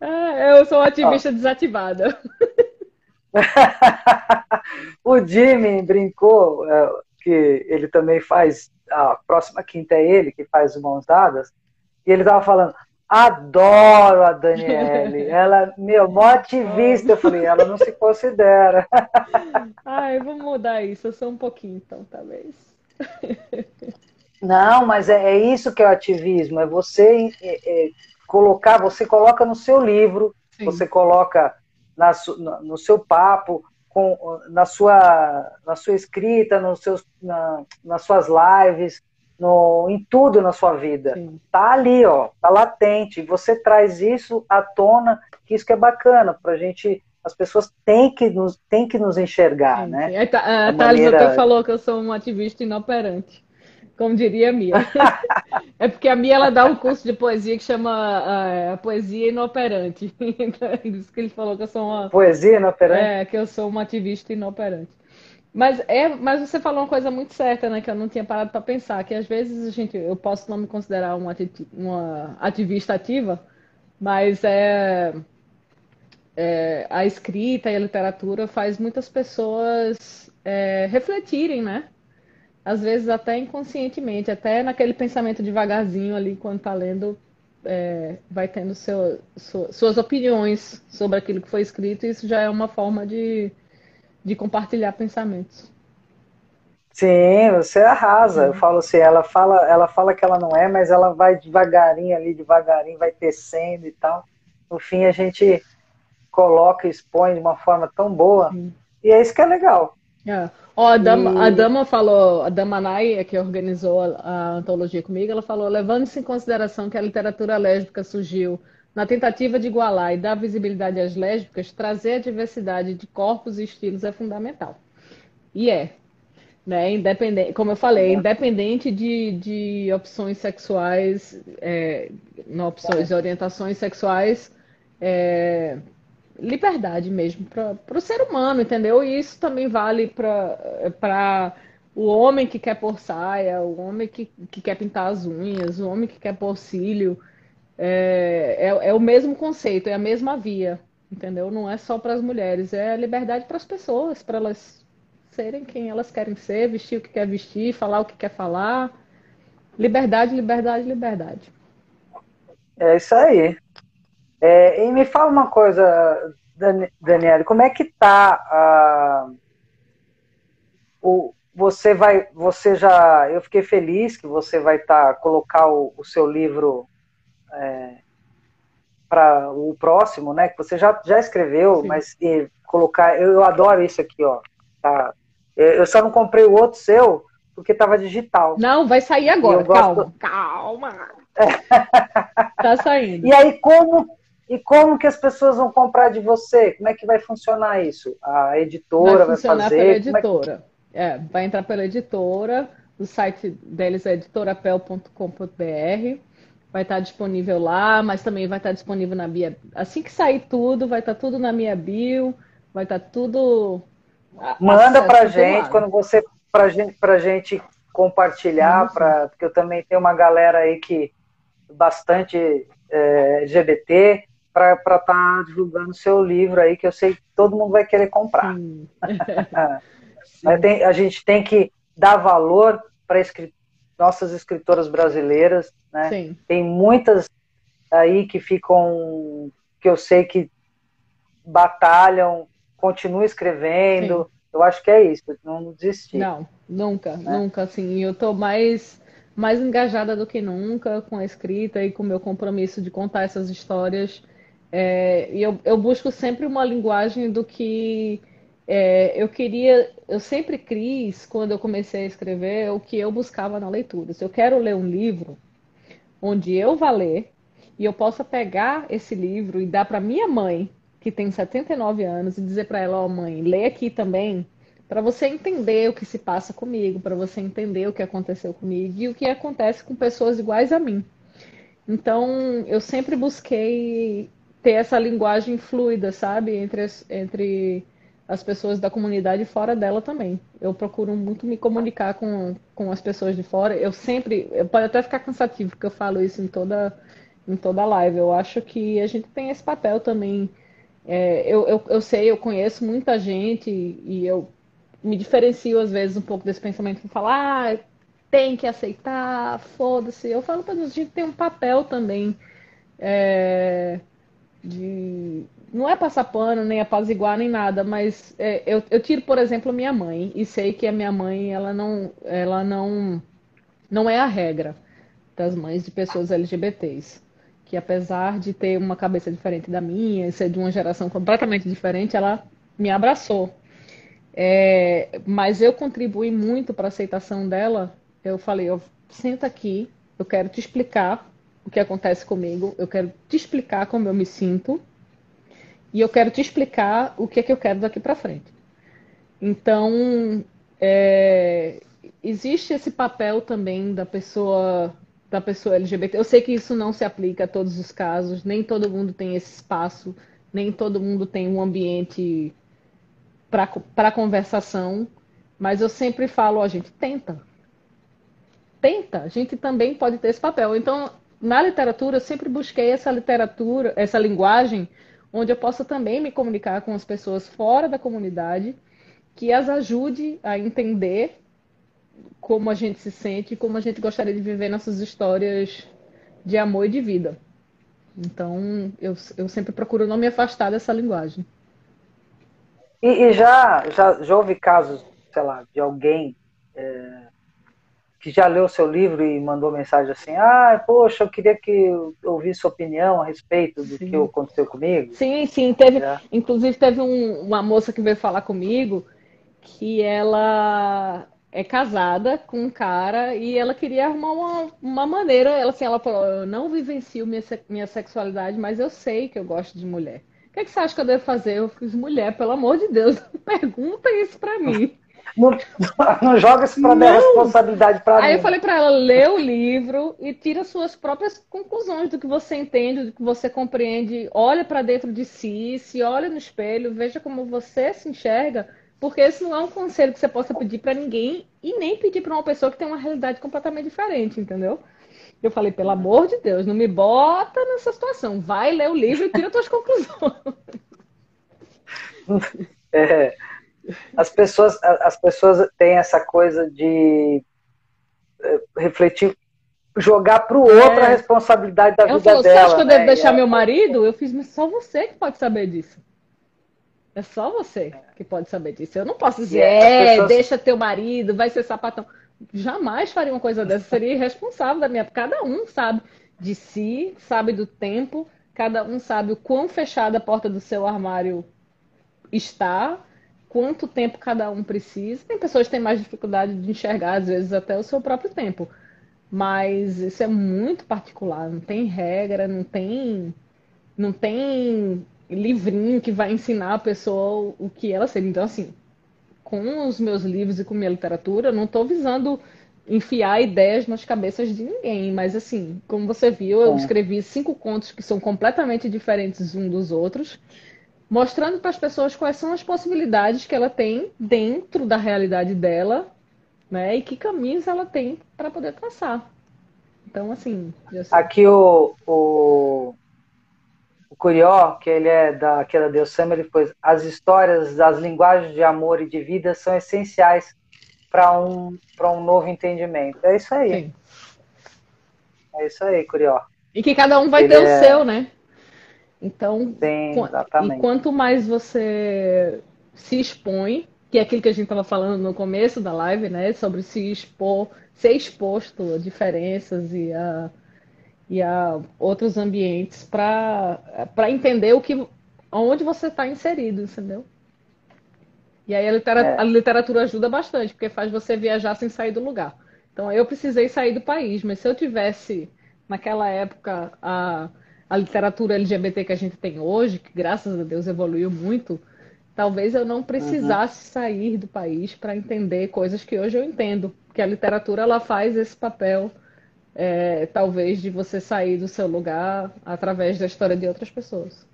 Speaker 2: É, eu sou uma ativista ó. desativada.
Speaker 1: o Jimmy brincou é, que ele também faz, a próxima quinta é ele que faz o Mãos Dadas, e ele tava falando, adoro a Daniele, ela, meu, mó ativista, eu falei, ela não se considera.
Speaker 2: Ai, vou mudar isso, eu sou um pouquinho então, talvez.
Speaker 1: Não, mas é, é isso que é o ativismo, é você é, é, colocar, você coloca no seu livro, Sim. você coloca na, no seu papo, com, na, sua, na sua escrita, nos seus, na, nas suas lives, no, em tudo na sua vida. Sim. Tá ali, ó, tá latente. E você traz isso à tona, que isso que é bacana, pra gente. As pessoas têm que nos, têm que nos enxergar, sim, né? Sim.
Speaker 2: A, a, a Thales maneira... até falou que eu sou um ativista inoperante como diria a Mia. é porque a Mia ela dá um curso de poesia que chama uh, Poesia Inoperante. Isso que ele falou que eu sou uma.
Speaker 1: Poesia inoperante?
Speaker 2: É, que eu sou uma ativista inoperante. Mas, é, mas você falou uma coisa muito certa, né? Que eu não tinha parado para pensar, que às vezes a gente, eu posso não me considerar uma, uma ativista ativa, mas é, é, a escrita e a literatura faz muitas pessoas é, refletirem, né? Às vezes até inconscientemente, até naquele pensamento devagarzinho ali, quando está lendo, é, vai tendo seu, suas opiniões sobre aquilo que foi escrito, e isso já é uma forma de, de compartilhar pensamentos.
Speaker 1: Sim, você arrasa. Eu falo assim, ela fala, ela fala que ela não é, mas ela vai devagarinho ali, devagarinho, vai tecendo e tal. No fim a gente coloca e expõe de uma forma tão boa. Sim. E é isso que é legal.
Speaker 2: É. Ó, a Dama, e... a Dama falou, a Dama Nai, que organizou a, a antologia comigo, ela falou, levando-se em consideração que a literatura lésbica surgiu na tentativa de igualar e dar visibilidade às lésbicas, trazer a diversidade de corpos e estilos é fundamental. E é, né? Independente, como eu falei, independente de, de opções sexuais, é, não opções, orientações sexuais, é, liberdade mesmo para o ser humano, entendeu? E isso também vale para o homem que quer pôr saia, o homem que, que quer pintar as unhas, o homem que quer pôr cílio. É, é, é o mesmo conceito, é a mesma via, entendeu? Não é só para as mulheres, é liberdade para as pessoas, para elas serem quem elas querem ser, vestir o que quer vestir, falar o que quer falar. Liberdade, liberdade, liberdade.
Speaker 1: É isso aí. É, e me fala uma coisa, Daniela, como é que tá o você vai, você já, eu fiquei feliz que você vai estar tá, colocar o, o, seu livro é, para o próximo, né? Que você já, já escreveu, Sim. mas e, colocar, eu, eu adoro isso aqui, ó. Tá, eu só não comprei o outro seu porque estava digital.
Speaker 2: Não, vai sair agora. Calma, gosto... calma. tá saindo.
Speaker 1: E aí como e como que as pessoas vão comprar de você? Como é que vai funcionar isso? A editora vai, funcionar vai fazer?
Speaker 2: Pela editora. É, que... é, vai entrar pela editora. O site deles é editorapel.com.br. Vai estar disponível lá, mas também vai estar disponível na Bia. Assim que sair tudo, vai estar tudo na minha bio, vai estar tudo
Speaker 1: Manda para gente quando você para gente para gente compartilhar, para porque eu também tenho uma galera aí que bastante é, LGBT para estar tá divulgando seu livro aí que eu sei que todo mundo vai querer comprar. Sim. tem, a gente tem que dar valor para escrit nossas escritoras brasileiras, né? Sim. Tem muitas aí que ficam que eu sei que batalham continue escrevendo. Sim. Eu acho que é isso, não desistir.
Speaker 2: Não, nunca, né? nunca. Assim, eu estou mais, mais engajada do que nunca com a escrita e com o meu compromisso de contar essas histórias. É, e eu, eu busco sempre uma linguagem do que é, eu queria, eu sempre quis, quando eu comecei a escrever, o que eu buscava na leitura. Se eu quero ler um livro onde eu vá ler e eu possa pegar esse livro e dar para minha mãe, que tem 79 anos e dizer para ela, ó oh, mãe, lê aqui também, para você entender o que se passa comigo, para você entender o que aconteceu comigo e o que acontece com pessoas iguais a mim. Então, eu sempre busquei ter essa linguagem fluida, sabe, entre as, entre as pessoas da comunidade e fora dela também. Eu procuro muito me comunicar com, com as pessoas de fora. Eu sempre, pode até ficar cansativo porque eu falo isso em toda em toda live. Eu acho que a gente tem esse papel também é, eu, eu, eu sei, eu conheço muita gente e eu me diferencio às vezes um pouco desse pensamento de falar, ah, tem que aceitar, foda-se. Eu falo para a gente tem um papel também é, de não é passar pano, nem apaziguar, nem nada, mas é, eu, eu tiro, por exemplo, minha mãe e sei que a minha mãe ela não, ela não, não é a regra das mães de pessoas LGBTs que apesar de ter uma cabeça diferente da minha, ser de uma geração completamente diferente, ela me abraçou. É, mas eu contribuí muito para a aceitação dela. Eu falei, eu, senta aqui, eu quero te explicar o que acontece comigo, eu quero te explicar como eu me sinto e eu quero te explicar o que é que eu quero daqui para frente. Então, é, existe esse papel também da pessoa da pessoa LGBT. Eu sei que isso não se aplica a todos os casos, nem todo mundo tem esse espaço, nem todo mundo tem um ambiente para conversação, mas eu sempre falo, a gente tenta. Tenta, a gente também pode ter esse papel. Então, na literatura, eu sempre busquei essa literatura, essa linguagem, onde eu possa também me comunicar com as pessoas fora da comunidade, que as ajude a entender como a gente se sente e como a gente gostaria de viver nossas histórias de amor e de vida. Então, eu, eu sempre procuro não me afastar dessa linguagem.
Speaker 1: E, e já, já, já houve casos, sei lá, de alguém é, que já leu seu livro e mandou mensagem assim: ah, poxa, eu queria que eu ouvisse sua opinião a respeito do sim. que aconteceu comigo?
Speaker 2: Sim, sim. Teve, é. Inclusive, teve um, uma moça que veio falar comigo que ela é casada com um cara e ela queria arrumar uma, uma maneira. Ela, assim, ela falou: Eu não vivencio minha, minha sexualidade, mas eu sei que eu gosto de mulher. O que, é que você acha que eu devo fazer? Eu fiz mulher, pelo amor de Deus, pergunta isso pra mim.
Speaker 1: Não, não joga isso para dar responsabilidade para mim.
Speaker 2: Aí eu falei para ela, lê o livro e tira suas próprias conclusões do que você entende, do que você compreende. Olha para dentro de si, se olha no espelho, veja como você se enxerga porque esse não é um conselho que você possa pedir para ninguém e nem pedir para uma pessoa que tem uma realidade completamente diferente, entendeu? Eu falei, pelo amor de Deus, não me bota nessa situação. Vai ler o livro e tira suas conclusões.
Speaker 1: É, as pessoas, as pessoas têm essa coisa de é, refletir, jogar para o outro é. a responsabilidade da
Speaker 2: eu
Speaker 1: vida
Speaker 2: falo,
Speaker 1: dela. Você
Speaker 2: acha que eu devo né? deixar meu marido? Eu fiz, mas só você que pode saber disso. É só você que pode saber disso. Eu não posso dizer, é, pessoas... deixa teu marido, vai ser sapatão. Jamais faria uma coisa dessa. Seria irresponsável da minha. Cada um sabe de si, sabe do tempo, cada um sabe o quão fechada a porta do seu armário está, quanto tempo cada um precisa. Tem pessoas que têm mais dificuldade de enxergar, às vezes, até o seu próprio tempo. Mas isso é muito particular, não tem regra, não tem. Não tem livrinho que vai ensinar a pessoa o que ela ser. Então, assim, com os meus livros e com minha literatura, eu não estou visando enfiar ideias nas cabeças de ninguém, mas assim, como você viu, eu é. escrevi cinco contos que são completamente diferentes uns dos outros, mostrando para as pessoas quais são as possibilidades que ela tem dentro da realidade dela, né, e que caminhos ela tem para poder traçar. Então, assim,
Speaker 1: aqui o, o o Curió, que ele é da, que é da Deus Sama, ele pôs as histórias das linguagens de amor e de vida são essenciais para um, um novo entendimento. É isso aí. Sim. É isso aí, Curió.
Speaker 2: E que cada um vai ele ter é... o seu, né? Então,
Speaker 1: Sim,
Speaker 2: e quanto mais você se expõe, que é aquilo que a gente estava falando no começo da live, né? Sobre se expor, ser exposto a diferenças e a e a outros ambientes para entender o que onde você está inserido, entendeu? E aí a literatura, é. a literatura, ajuda bastante, porque faz você viajar sem sair do lugar. Então eu precisei sair do país, mas se eu tivesse naquela época a, a literatura LGBT que a gente tem hoje, que graças a Deus evoluiu muito, talvez eu não precisasse uhum. sair do país para entender coisas que hoje eu entendo, porque a literatura ela faz esse papel é, talvez de você sair do seu lugar através da história de outras pessoas.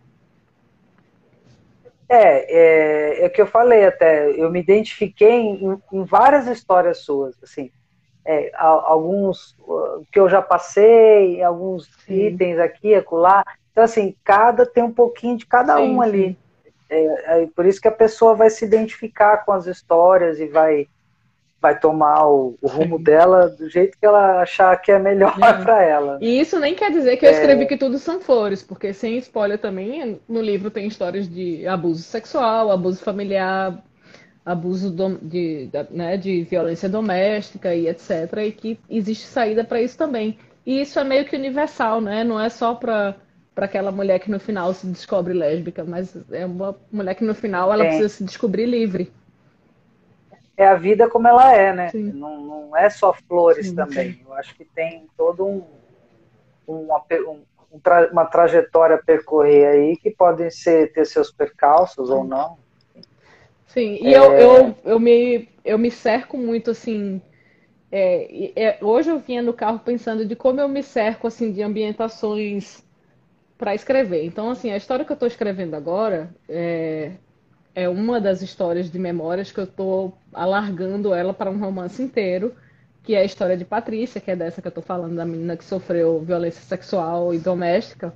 Speaker 1: É, é, é que eu falei até, eu me identifiquei em, em várias histórias suas, assim, é, alguns que eu já passei, alguns sim. itens aqui, acolá, então assim, cada tem um pouquinho de cada sim, um ali, é, é, por isso que a pessoa vai se identificar com as histórias e vai vai tomar o, o rumo dela do jeito que ela achar que é melhor para ela.
Speaker 2: E isso nem quer dizer que eu é. escrevi que tudo são flores, porque sem spoiler também, no livro tem histórias de abuso sexual, abuso familiar, abuso do, de, né, de violência doméstica e etc. E que existe saída para isso também. E isso é meio que universal, né? Não é só para para aquela mulher que no final se descobre lésbica, mas é uma mulher que no final ela é. precisa se descobrir livre
Speaker 1: é a vida como ela é, né? Não, não, é só flores sim, também. Sim. Eu acho que tem todo um, uma, um, uma trajetória a percorrer aí que podem ser, ter seus percalços ou não.
Speaker 2: Sim, e é... eu, eu, eu, me, eu me cerco muito assim. É, é, hoje eu vinha no carro pensando de como eu me cerco assim de ambientações para escrever. Então, assim, a história que eu estou escrevendo agora é, é uma das histórias de memórias que eu estou alargando ela para um romance inteiro, que é a história de Patrícia, que é dessa que eu estou falando, da menina que sofreu violência sexual e doméstica.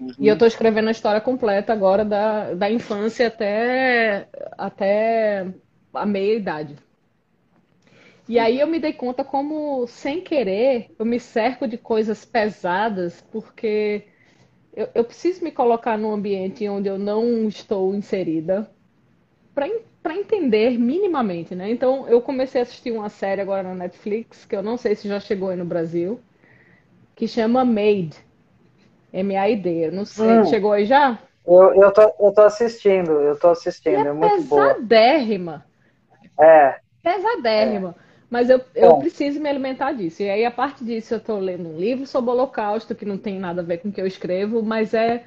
Speaker 2: Uhum. E eu estou escrevendo a história completa agora da, da infância até, até a meia-idade. E aí eu me dei conta como, sem querer, eu me cerco de coisas pesadas, porque eu, eu preciso me colocar num ambiente onde eu não estou inserida para entender minimamente, né? Então eu comecei a assistir uma série agora na Netflix, que eu não sei se já chegou aí no Brasil, que chama Made. M-A-I-D. Não sei, hum. chegou aí já?
Speaker 1: Eu, eu, tô, eu tô assistindo, eu tô assistindo, é, é muito boa.
Speaker 2: Pesadérrima.
Speaker 1: É.
Speaker 2: Pesadérrima. É. Mas eu, eu preciso me alimentar disso. E aí, a parte disso, eu estou lendo um livro sobre o Holocausto, que não tem nada a ver com o que eu escrevo, mas é,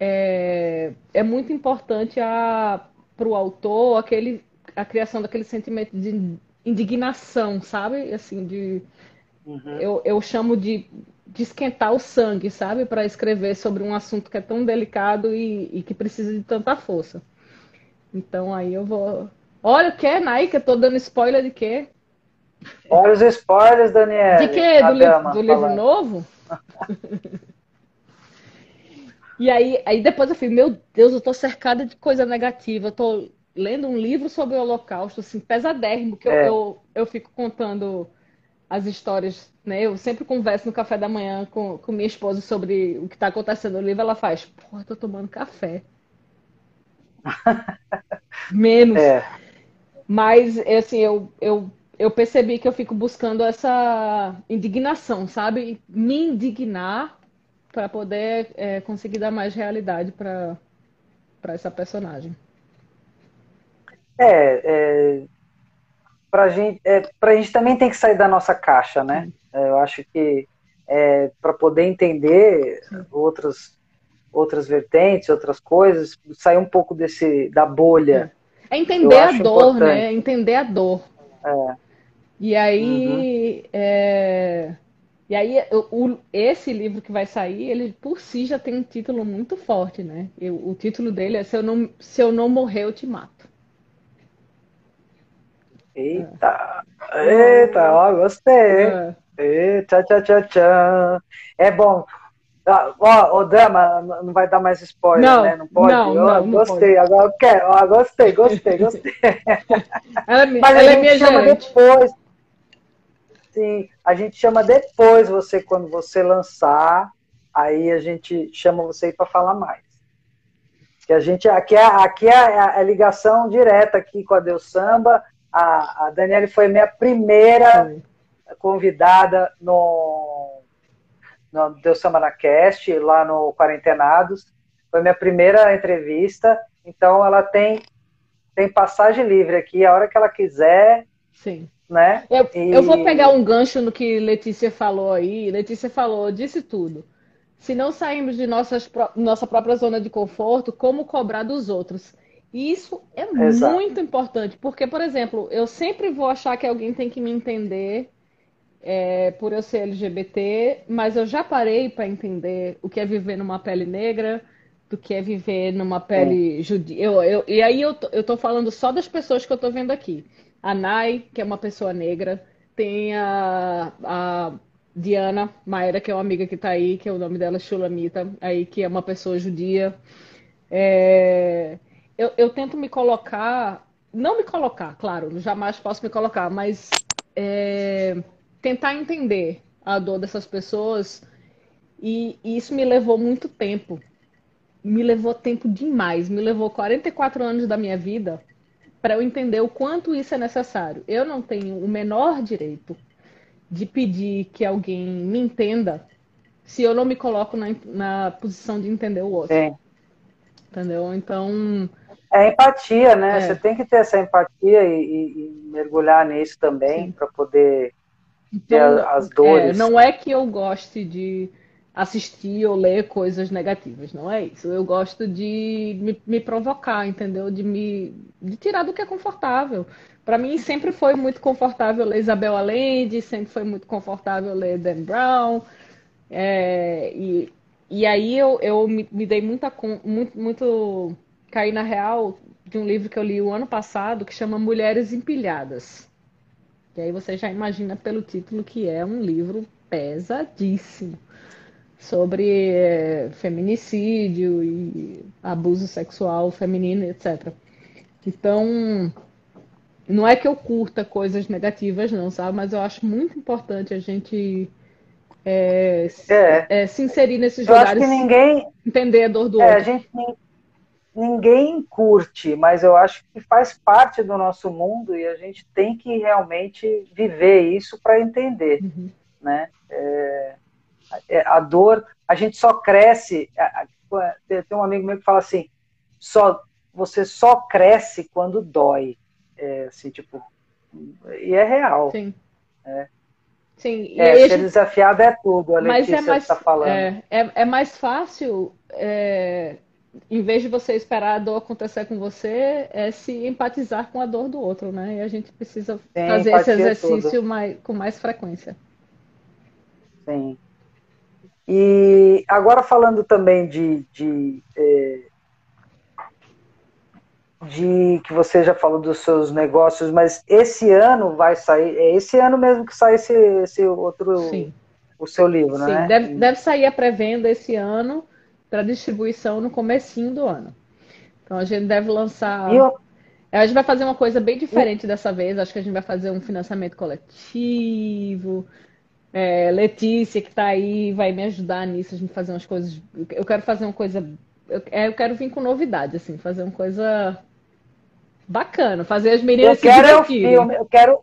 Speaker 2: é, é muito importante para o autor aquele, a criação daquele sentimento de indignação, sabe? Assim, de. Uhum. Eu, eu chamo de, de esquentar o sangue, sabe? Para escrever sobre um assunto que é tão delicado e, e que precisa de tanta força. Então aí eu vou. Olha o que, Nike? Eu tô dando spoiler de quê?
Speaker 1: Olha os spoilers, Daniel.
Speaker 2: De quê? Do, livro, do livro novo? e aí, aí depois eu falei, meu Deus, eu tô cercada de coisa negativa. Eu tô lendo um livro sobre o Holocausto, assim, pesadérrimo, que é. eu, eu, eu, fico contando as histórias, né? Eu sempre converso no café da manhã com, com minha esposa sobre o que está acontecendo no livro. Ela faz, porra, tô tomando café. Menos. É. Mas, assim, eu, eu eu percebi que eu fico buscando essa indignação, sabe? Me indignar para poder é, conseguir dar mais realidade para essa personagem.
Speaker 1: É, é para gente, é, a gente também tem que sair da nossa caixa, né? É, eu acho que é, para poder entender outras outras vertentes, outras coisas, sair um pouco desse da bolha.
Speaker 2: É entender a dor, né? importante. né? Entender a dor. É. E aí, uhum. é... e aí o, esse livro que vai sair, ele por si já tem um título muito forte, né? Eu, o título dele é Se eu não, Se eu não morrer, eu te mato.
Speaker 1: Eita, é. eita, ó, gostei. É. Eita, tchau, tchau, tchau. É bom. Ah, ó, oh, Dama, não vai dar mais spoiler, não, né? Não pode?
Speaker 2: Não, não,
Speaker 1: não gostei, pode. agora eu quero. Ó, gostei, gostei, gostei.
Speaker 2: ela, é Mas ela a é gente é minha chama
Speaker 1: gerente. depois. Sim, a gente chama depois você, quando você lançar, aí a gente chama você para falar mais. Que a gente, aqui é, aqui é a, ligação direta aqui com a Deus Samba. A, a Daniele foi minha primeira Sim. convidada no, no Deus Samba na Cast, lá no Quarentenados. Foi minha primeira entrevista, então ela tem, tem passagem livre aqui, a hora que ela quiser.
Speaker 2: Sim
Speaker 1: né?
Speaker 2: Eu, e... eu vou pegar um gancho no que Letícia falou aí. Letícia falou, disse tudo. Se não sairmos de nossas, nossa própria zona de conforto, como cobrar dos outros? E isso é Exato. muito importante, porque, por exemplo, eu sempre vou achar que alguém tem que me entender é, por eu ser LGBT, mas eu já parei para entender o que é viver numa pele negra, do que é viver numa pele é. judia. Eu, eu, e aí eu, eu tô falando só das pessoas que eu tô vendo aqui a Nai, que é uma pessoa negra, tem a, a Diana Maera, que é uma amiga que está aí, que é o nome dela Shulamita, aí que é uma pessoa judia. É, eu, eu, tento me colocar, não me colocar, claro, jamais posso me colocar, mas é, tentar entender a dor dessas pessoas e, e isso me levou muito tempo. Me levou tempo demais, me levou 44 anos da minha vida para eu entender o quanto isso é necessário. Eu não tenho o menor direito de pedir que alguém me entenda se eu não me coloco na, na posição de entender o outro. Sim. Entendeu? Então.
Speaker 1: É empatia, né? É. Você tem que ter essa empatia e, e, e mergulhar nisso também para poder então, ter as dores.
Speaker 2: É, não é que eu goste de assistir ou ler coisas negativas, não é isso. Eu gosto de me, me provocar, entendeu? De me de tirar do que é confortável. Para mim sempre foi muito confortável ler Isabel Allende, sempre foi muito confortável ler Dan Brown. É, e, e aí eu, eu me, me dei muita muito muito caí na real de um livro que eu li o ano passado que chama Mulheres Empilhadas. E aí você já imagina pelo título que é um livro pesadíssimo sobre é, feminicídio e abuso sexual feminino, etc. Então, não é que eu curta coisas negativas, não, sabe? Mas eu acho muito importante a gente é, é. É, se inserir nesses
Speaker 1: eu
Speaker 2: lugares.
Speaker 1: Acho que ninguém
Speaker 2: entender a dor do
Speaker 1: é,
Speaker 2: outro.
Speaker 1: Gente, ninguém curte, mas eu acho que faz parte do nosso mundo e a gente tem que realmente viver isso para entender, uhum. né? É, é, a dor, a gente só cresce. Tem um amigo meu que fala assim, só você só cresce quando dói, é, assim tipo, e é real.
Speaker 2: Sim.
Speaker 1: É.
Speaker 2: Sim.
Speaker 1: É, ser gente... desafiado é tudo. A Mas é mais, tá falando.
Speaker 2: É, é, é mais fácil é, em vez de você esperar a dor acontecer com você, é se empatizar com a dor do outro, né? E a gente precisa Sim, fazer esse exercício mais, com mais frequência.
Speaker 1: Sim. E agora falando também de, de, é, de que você já falou dos seus negócios, mas esse ano vai sair, é esse ano mesmo que sai esse, esse outro, Sim. o seu livro,
Speaker 2: Sim,
Speaker 1: né?
Speaker 2: Deve, deve sair a pré-venda esse ano para distribuição no comecinho do ano. Então a gente deve lançar. Eu... A gente vai fazer uma coisa bem diferente dessa vez. Acho que a gente vai fazer um financiamento coletivo. É, Letícia, que está aí, vai me ajudar nisso. A gente fazer umas coisas. Eu quero fazer uma coisa. Eu, é, eu quero vir com novidade, assim, fazer uma coisa bacana. Fazer as meninas
Speaker 1: eu se quero divertirem. Filme, eu quero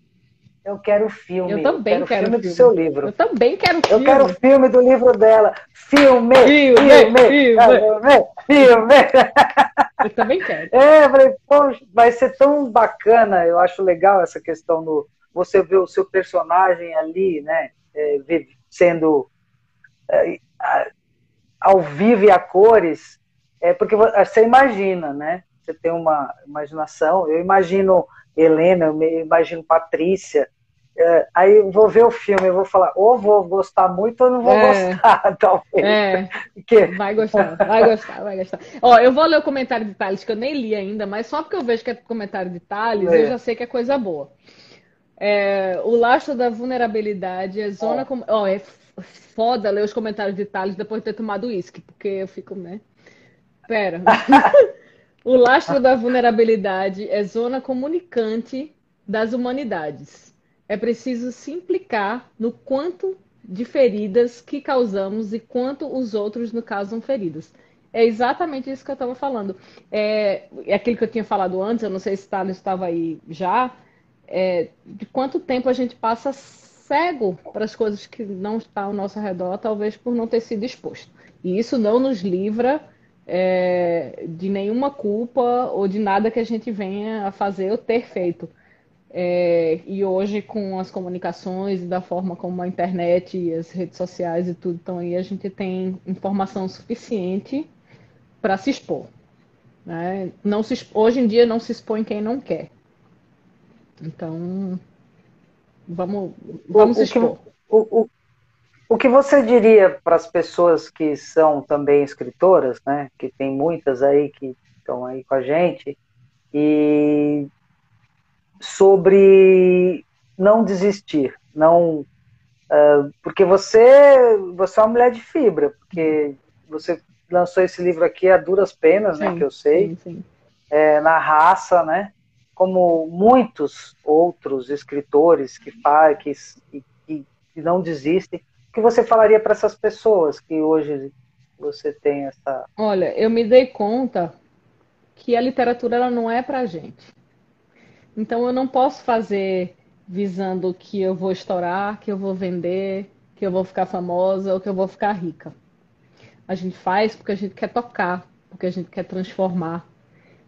Speaker 1: eu quero filme.
Speaker 2: Eu também
Speaker 1: eu
Speaker 2: quero, quero
Speaker 1: filme, filme do seu livro.
Speaker 2: Eu também quero filme.
Speaker 1: Eu quero filme do livro dela. Filme!
Speaker 2: Filme! Filme! Filme!
Speaker 1: filme.
Speaker 2: Eu também quero.
Speaker 1: É, eu falei, poxa, vai ser tão bacana. Eu acho legal essa questão do você ver o seu personagem ali, né? É, sendo é, ao vivo e a cores. É porque você imagina, né? Você tem uma imaginação. Eu imagino Helena, eu imagino Patrícia. É, aí vou ver o filme, eu vou falar, ou vou gostar muito ou não vou é, gostar, talvez.
Speaker 2: É, porque... Vai gostar, vai gostar, vai gostar. Ó, eu vou ler o comentário de Thales, que eu nem li ainda, mas só porque eu vejo que é comentário de Thales, eu é. já sei que é coisa boa. É, o lastro da vulnerabilidade é zona. Ó, é foda ler os comentários de Thales depois de ter tomado uísque, porque eu fico, né? Pera. O lastro da vulnerabilidade é zona comunicante das humanidades. É preciso se implicar no quanto de feridas que causamos e quanto os outros nos causam feridas. É exatamente isso que eu estava falando. É, é aquilo que eu tinha falado antes, eu não sei se Thales estava aí já, é, de quanto tempo a gente passa cego para as coisas que não estão ao nosso redor, talvez por não ter sido exposto. E isso não nos livra é, de nenhuma culpa ou de nada que a gente venha a fazer ou ter feito. É, e hoje, com as comunicações e da forma como a internet e as redes sociais e tudo estão aí, a gente tem informação suficiente para se expor. Né? Não se, hoje em dia não se expõe quem não quer. Então, vamos, vamos o, expor.
Speaker 1: O, o, o que você diria para as pessoas que são também escritoras, né? Que tem muitas aí que estão aí com a gente e sobre não desistir, não uh, porque você você é uma mulher de fibra, porque você lançou esse livro aqui a duras penas, né, sim, né? Que eu sei, sim, sim. É, na raça, né? Como muitos outros escritores que fazem, que, que, que não desistem o que você falaria para essas pessoas que hoje você tem essa.
Speaker 2: Olha, eu me dei conta que a literatura ela não é para gente. Então eu não posso fazer visando que eu vou estourar, que eu vou vender, que eu vou ficar famosa ou que eu vou ficar rica. A gente faz porque a gente quer tocar, porque a gente quer transformar.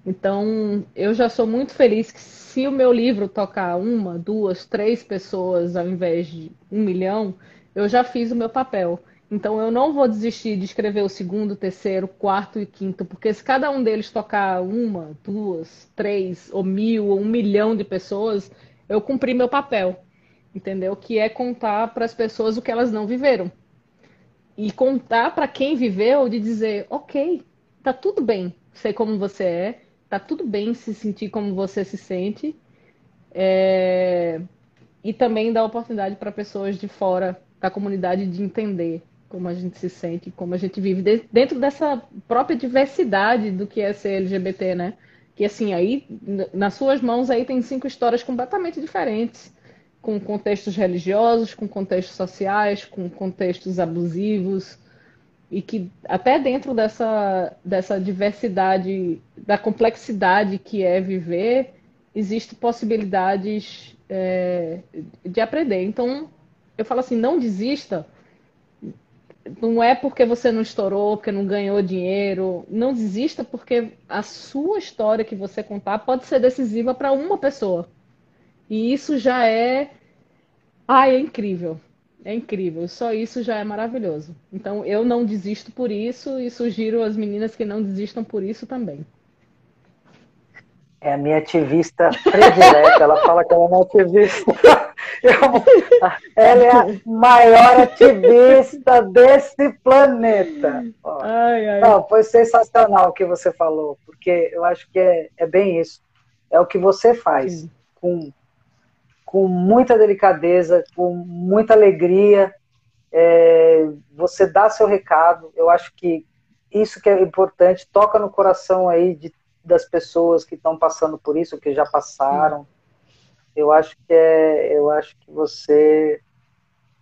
Speaker 2: Então, eu já sou muito feliz que se o meu livro tocar uma, duas, três pessoas ao invés de um milhão, eu já fiz o meu papel. Então eu não vou desistir de escrever o segundo, terceiro, quarto e quinto, porque se cada um deles tocar uma, duas, três, ou mil, ou um milhão de pessoas, eu cumpri meu papel. Entendeu? Que é contar para as pessoas o que elas não viveram. E contar para quem viveu de dizer, ok, tá tudo bem ser como você é, tá tudo bem se sentir como você se sente. É... E também dar oportunidade para pessoas de fora da comunidade de entender como a gente se sente, como a gente vive dentro dessa própria diversidade do que é ser LGBT, né? que assim, aí, nas suas mãos aí tem cinco histórias completamente diferentes, com contextos religiosos, com contextos sociais, com contextos abusivos, e que até dentro dessa, dessa diversidade, da complexidade que é viver, existem possibilidades é, de aprender. Então, eu falo assim, não desista. Não é porque você não estourou, porque não ganhou dinheiro. Não desista porque a sua história que você contar pode ser decisiva para uma pessoa. E isso já é. Ai, é incrível. É incrível. Só isso já é maravilhoso. Então eu não desisto por isso e sugiro às meninas que não desistam por isso também.
Speaker 1: É a minha ativista predileta. ela fala que ela é uma ativista. Ela é a maior ativista desse planeta. Ai, ai. Não, foi sensacional o que você falou, porque eu acho que é, é bem isso. É o que você faz Sim. com com muita delicadeza, com muita alegria. É, você dá seu recado. Eu acho que isso que é importante, toca no coração aí de, das pessoas que estão passando por isso, que já passaram. Eu acho que é, eu acho que você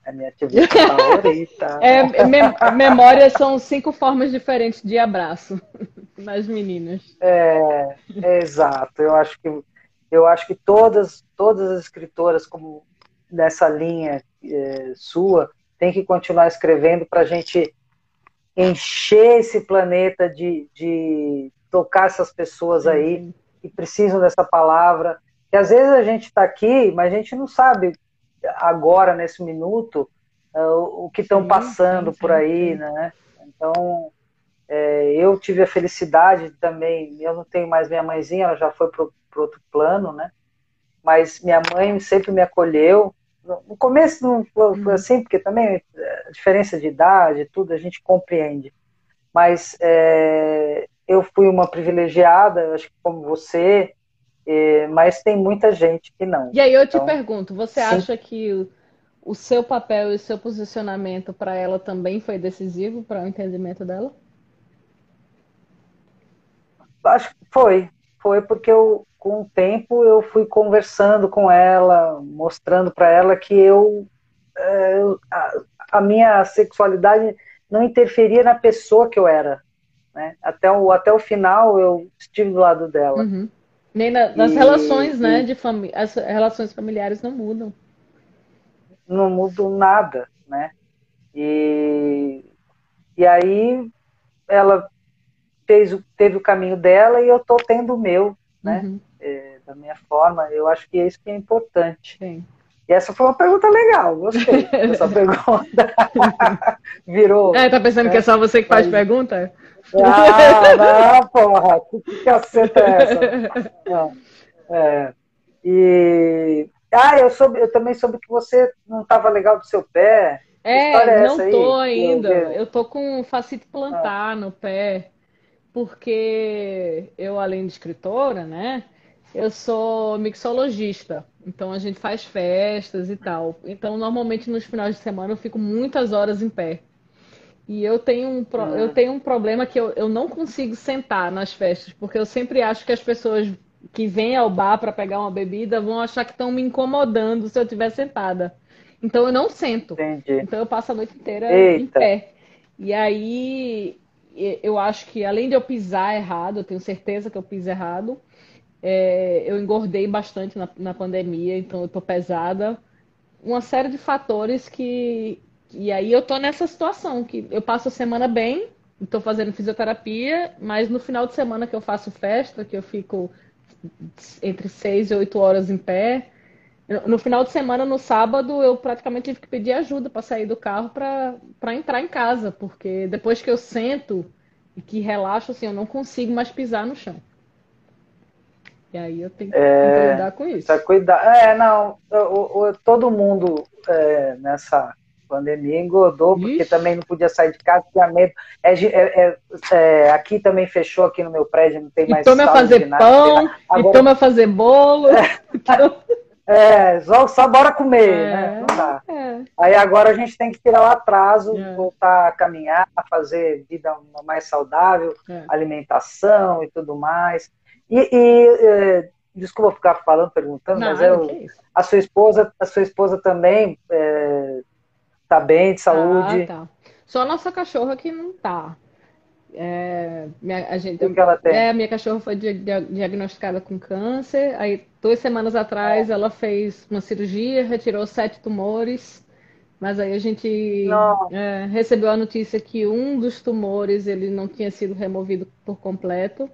Speaker 1: é minha ativista favorita.
Speaker 2: É, mem memórias são cinco formas diferentes de abraço nas meninas.
Speaker 1: É, é, exato. Eu acho que eu acho que todas, todas as escritoras como nessa linha é, sua tem que continuar escrevendo para a gente encher esse planeta de, de tocar essas pessoas aí uhum. que precisam dessa palavra. Que às vezes a gente está aqui, mas a gente não sabe agora, nesse minuto, uh, o que estão passando sim, sim, por aí, sim. né? Então, é, eu tive a felicidade também, eu não tenho mais minha mãezinha, ela já foi para outro plano, né? Mas minha mãe sempre me acolheu. No começo não foi, foi assim, porque também a diferença de idade, tudo a gente compreende. Mas é, eu fui uma privilegiada, acho que como você, é, mas tem muita gente que não.
Speaker 2: E aí eu te então, pergunto, você sim. acha que o, o seu papel e o seu posicionamento para ela também foi decisivo para o entendimento dela?
Speaker 1: Acho que foi, foi porque eu, com o tempo eu fui conversando com ela, mostrando para ela que eu, é, a, a, minha sexualidade não interferia na pessoa que eu era. Né? Até, o, até o final eu estive do lado dela.
Speaker 2: Uhum. Nem na, nas e, relações, né, e, de família, as relações familiares não mudam.
Speaker 1: Não mudam nada, né? E, e aí ela fez, teve o caminho dela e eu estou tendo o meu, né? Uhum. É, da minha forma. Eu acho que é isso que é importante. Sim. E essa foi uma pergunta legal, gostei dessa pergunta. Virou.
Speaker 2: É, tá pensando né? que é só você que faz Aí. pergunta?
Speaker 1: Ah, não, porra, que caceta é essa? Não. É, e. Ah, eu, soube, eu também soube que você não estava legal do seu pé.
Speaker 2: É, é não tô aí? ainda. Eu, eu tô com facite plantar ah. no pé porque eu, além de escritora, né, eu sou mixologista. Então a gente faz festas e tal. Então, normalmente nos finais de semana eu fico muitas horas em pé. E eu tenho um, pro... eu ah. tenho um problema que eu, eu não consigo sentar nas festas, porque eu sempre acho que as pessoas que vêm ao bar para pegar uma bebida vão achar que estão me incomodando se eu estiver sentada. Então eu não sento. Entendi. Então eu passo a noite inteira Eita. em pé. E aí eu acho que além de eu pisar errado, eu tenho certeza que eu piso errado, é, eu engordei bastante na, na pandemia, então eu tô pesada. Uma série de fatores que. E aí eu tô nessa situação, que eu passo a semana bem, estou fazendo fisioterapia, mas no final de semana que eu faço festa, que eu fico entre seis e oito horas em pé, no final de semana, no sábado, eu praticamente tive que pedir ajuda para sair do carro para entrar em casa, porque depois que eu sento e que relaxo, assim, eu não consigo mais pisar no chão. E aí eu tenho que é, lidar com isso.
Speaker 1: Cuidar. É, não, o, o, todo mundo é, nessa pandemia engordou, porque Ixi. também não podia sair de casa, tinha medo. É, é, é, é, aqui também fechou, aqui no meu prédio, não tem mais.
Speaker 2: E toma fazer pão, Agora... e toma fazer bolo. Então...
Speaker 1: É, só, só bora comer, é, né? Não dá. É. Aí agora a gente tem que tirar o atraso, é. voltar a caminhar, a fazer vida mais saudável, é. alimentação e tudo mais. E, e é, desculpa ficar falando, perguntando,
Speaker 2: Não,
Speaker 1: mas eu, a sua esposa, a sua esposa também é, tá bem, de saúde.
Speaker 2: Ah, tá. Só a nossa cachorra que não tá. É, minha, a gente,
Speaker 1: O que ela tem?
Speaker 2: é, minha cachorra foi dia- dia- diagnosticada com câncer. Aí, duas semanas atrás, ela fez uma cirurgia, retirou sete tumores. Mas aí a gente é, recebeu a notícia que um dos tumores ele não tinha sido removido por completo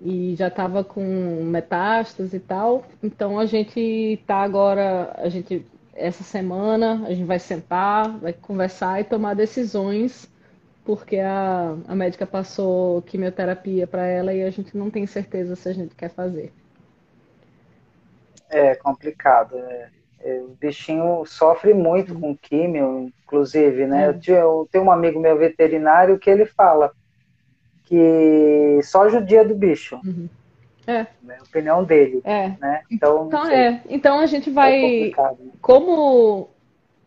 Speaker 2: e já estava com metástase e tal. Então a gente está agora, a gente essa semana a gente vai sentar, vai conversar e tomar decisões, porque a, a médica passou quimioterapia para ela e a gente não tem certeza se a gente quer fazer.
Speaker 1: É complicado. é. É, o bichinho sofre muito com químio, inclusive, né?
Speaker 2: É.
Speaker 1: Eu, tenho um amigo meu veterinário que ele fala que só judia do bicho,
Speaker 2: É,
Speaker 1: né? opinião dele,
Speaker 2: é.
Speaker 1: né? Então, não
Speaker 2: Então é, então a gente
Speaker 1: é
Speaker 2: vai
Speaker 1: complicado.
Speaker 2: como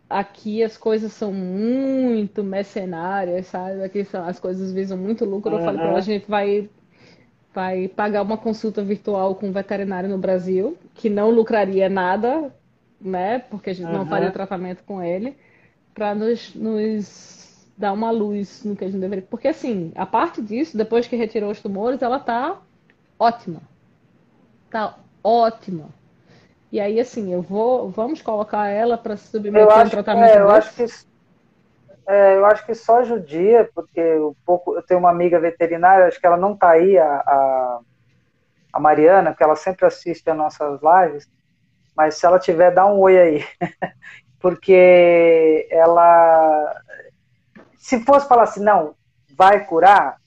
Speaker 2: aqui as coisas são muito mercenárias, sabe? Aqui são, as coisas visam muito lucro. Eu falei a
Speaker 1: Uhum.
Speaker 2: gente vai, vai pagar uma consulta virtual com um veterinário no Brasil, que não lucraria nada, né? Porque a gente não
Speaker 1: Uhum.
Speaker 2: faria o tratamento com ele, para nos, nos dar uma luz no que a gente deveria. Porque assim, a parte disso, depois que retirou os tumores, ela tá ótima. Tá ótima. E aí, assim, eu vou, vamos colocar ela para submeter
Speaker 1: Eu
Speaker 2: um tratamento
Speaker 1: é, eu acho que é, eu acho que só judia, porque um pouco, eu tenho uma amiga veterinária, acho que ela não tá aí, a, a, a Mariana, que ela sempre assiste as nossas lives, mas se ela tiver, dá um oi aí. porque ela, se fosse falar assim, não, vai curar,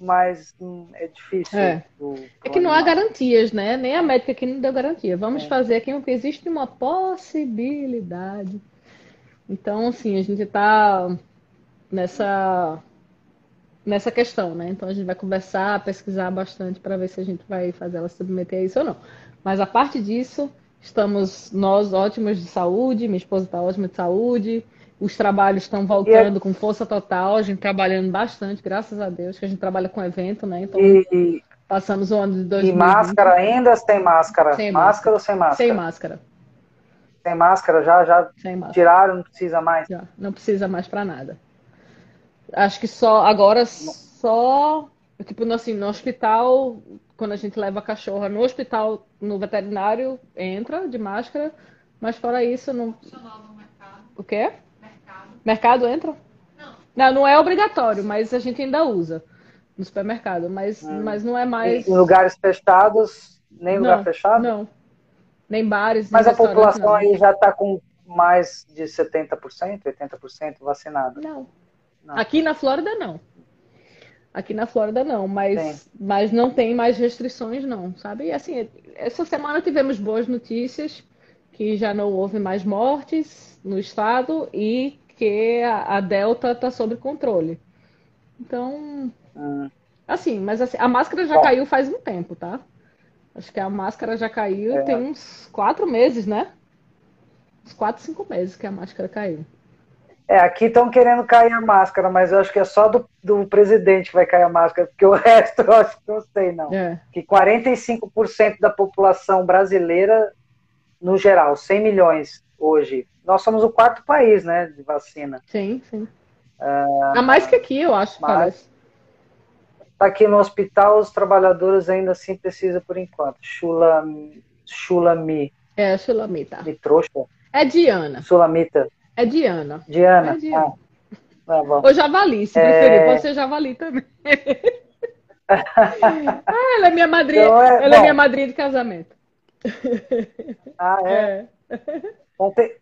Speaker 1: mas hum, é difícil.
Speaker 2: É.
Speaker 1: do-
Speaker 2: É
Speaker 1: do
Speaker 2: que não há
Speaker 1: animal.
Speaker 2: garantias, né? Nem a médica aqui não deu garantia. Vamos
Speaker 1: É.
Speaker 2: fazer aqui porque existe uma possibilidade. Então, assim, a gente tá nessa nessa questão, né? Então a gente vai conversar, pesquisar bastante para ver se a gente vai fazer ela submeter a isso ou não. Mas a parte disso, estamos nós ótimos de saúde, minha esposa está ótima de saúde, os trabalhos estão voltando com força total, a gente trabalhando bastante, graças a Deus, que a gente trabalha com evento, né? Então
Speaker 1: E,
Speaker 2: passamos o ano de
Speaker 1: e
Speaker 2: 2020
Speaker 1: máscara ainda, sem máscara?
Speaker 2: Sem
Speaker 1: máscara,
Speaker 2: máscara.
Speaker 1: ou sem máscara?
Speaker 2: sem máscara,
Speaker 1: Sem máscara já, já
Speaker 2: sem máscara.
Speaker 1: tiraram, não precisa mais.
Speaker 2: Já, não precisa mais para nada. Acho que só agora só tipo no, assim, no hospital, quando a gente leva a cachorra no hospital, no veterinário, entra de máscara, mas fora isso não. O quê? Mercado entra? Não, não é obrigatório, mas a gente ainda usa no supermercado, mas, mas não é mais.
Speaker 1: Em lugares fechados, nem lugar
Speaker 2: Não,
Speaker 1: fechado?
Speaker 2: não. Nem bares, nem
Speaker 1: Mas a
Speaker 2: restaurantes,
Speaker 1: população
Speaker 2: não.
Speaker 1: aí já está com mais de 70%, 80% vacinada.
Speaker 2: Não.
Speaker 1: Não.
Speaker 2: Aqui na Flórida, não. Aqui na Flórida, não. Mas, mas não tem mais restrições, não, sabe? E assim, essa semana tivemos boas notícias que já não houve mais mortes no estado e que a, a Delta está sob controle. Então,
Speaker 1: Hum,
Speaker 2: assim, mas assim, a máscara já
Speaker 1: Bom.
Speaker 2: caiu faz um tempo, tá? Acho que a máscara já caiu
Speaker 1: É.
Speaker 2: tem uns quatro meses, né? Uns quatro, cinco meses que a máscara caiu.
Speaker 1: É, aqui estão querendo cair a máscara, mas eu acho que é só do, do presidente que vai cair a máscara, porque o resto eu acho que não sei, não.
Speaker 2: É.
Speaker 1: Que 45% da população brasileira, no geral, 100 milhões hoje, nós somos o quarto país, né, de vacina.
Speaker 2: Sim, sim. A mais que aqui, eu acho,
Speaker 1: mas-
Speaker 2: parece.
Speaker 1: Tá aqui no hospital, os trabalhadores ainda assim precisam por enquanto. Chula, Chulami,
Speaker 2: É, Chulamita.
Speaker 1: me trouxa,
Speaker 2: É Diana.
Speaker 1: Sulamita,
Speaker 2: É Diana.
Speaker 1: Diana.
Speaker 2: É Diana.
Speaker 1: Ah, tá bom.
Speaker 2: Ou Javali, se
Speaker 1: É.
Speaker 2: preferir. Pode ser Javali também. ah, ela é minha madrinha.
Speaker 1: Então, é-
Speaker 2: ela é
Speaker 1: bom.
Speaker 2: minha madrinha de casamento.
Speaker 1: Ah, é.
Speaker 2: É.
Speaker 1: Bom, tem-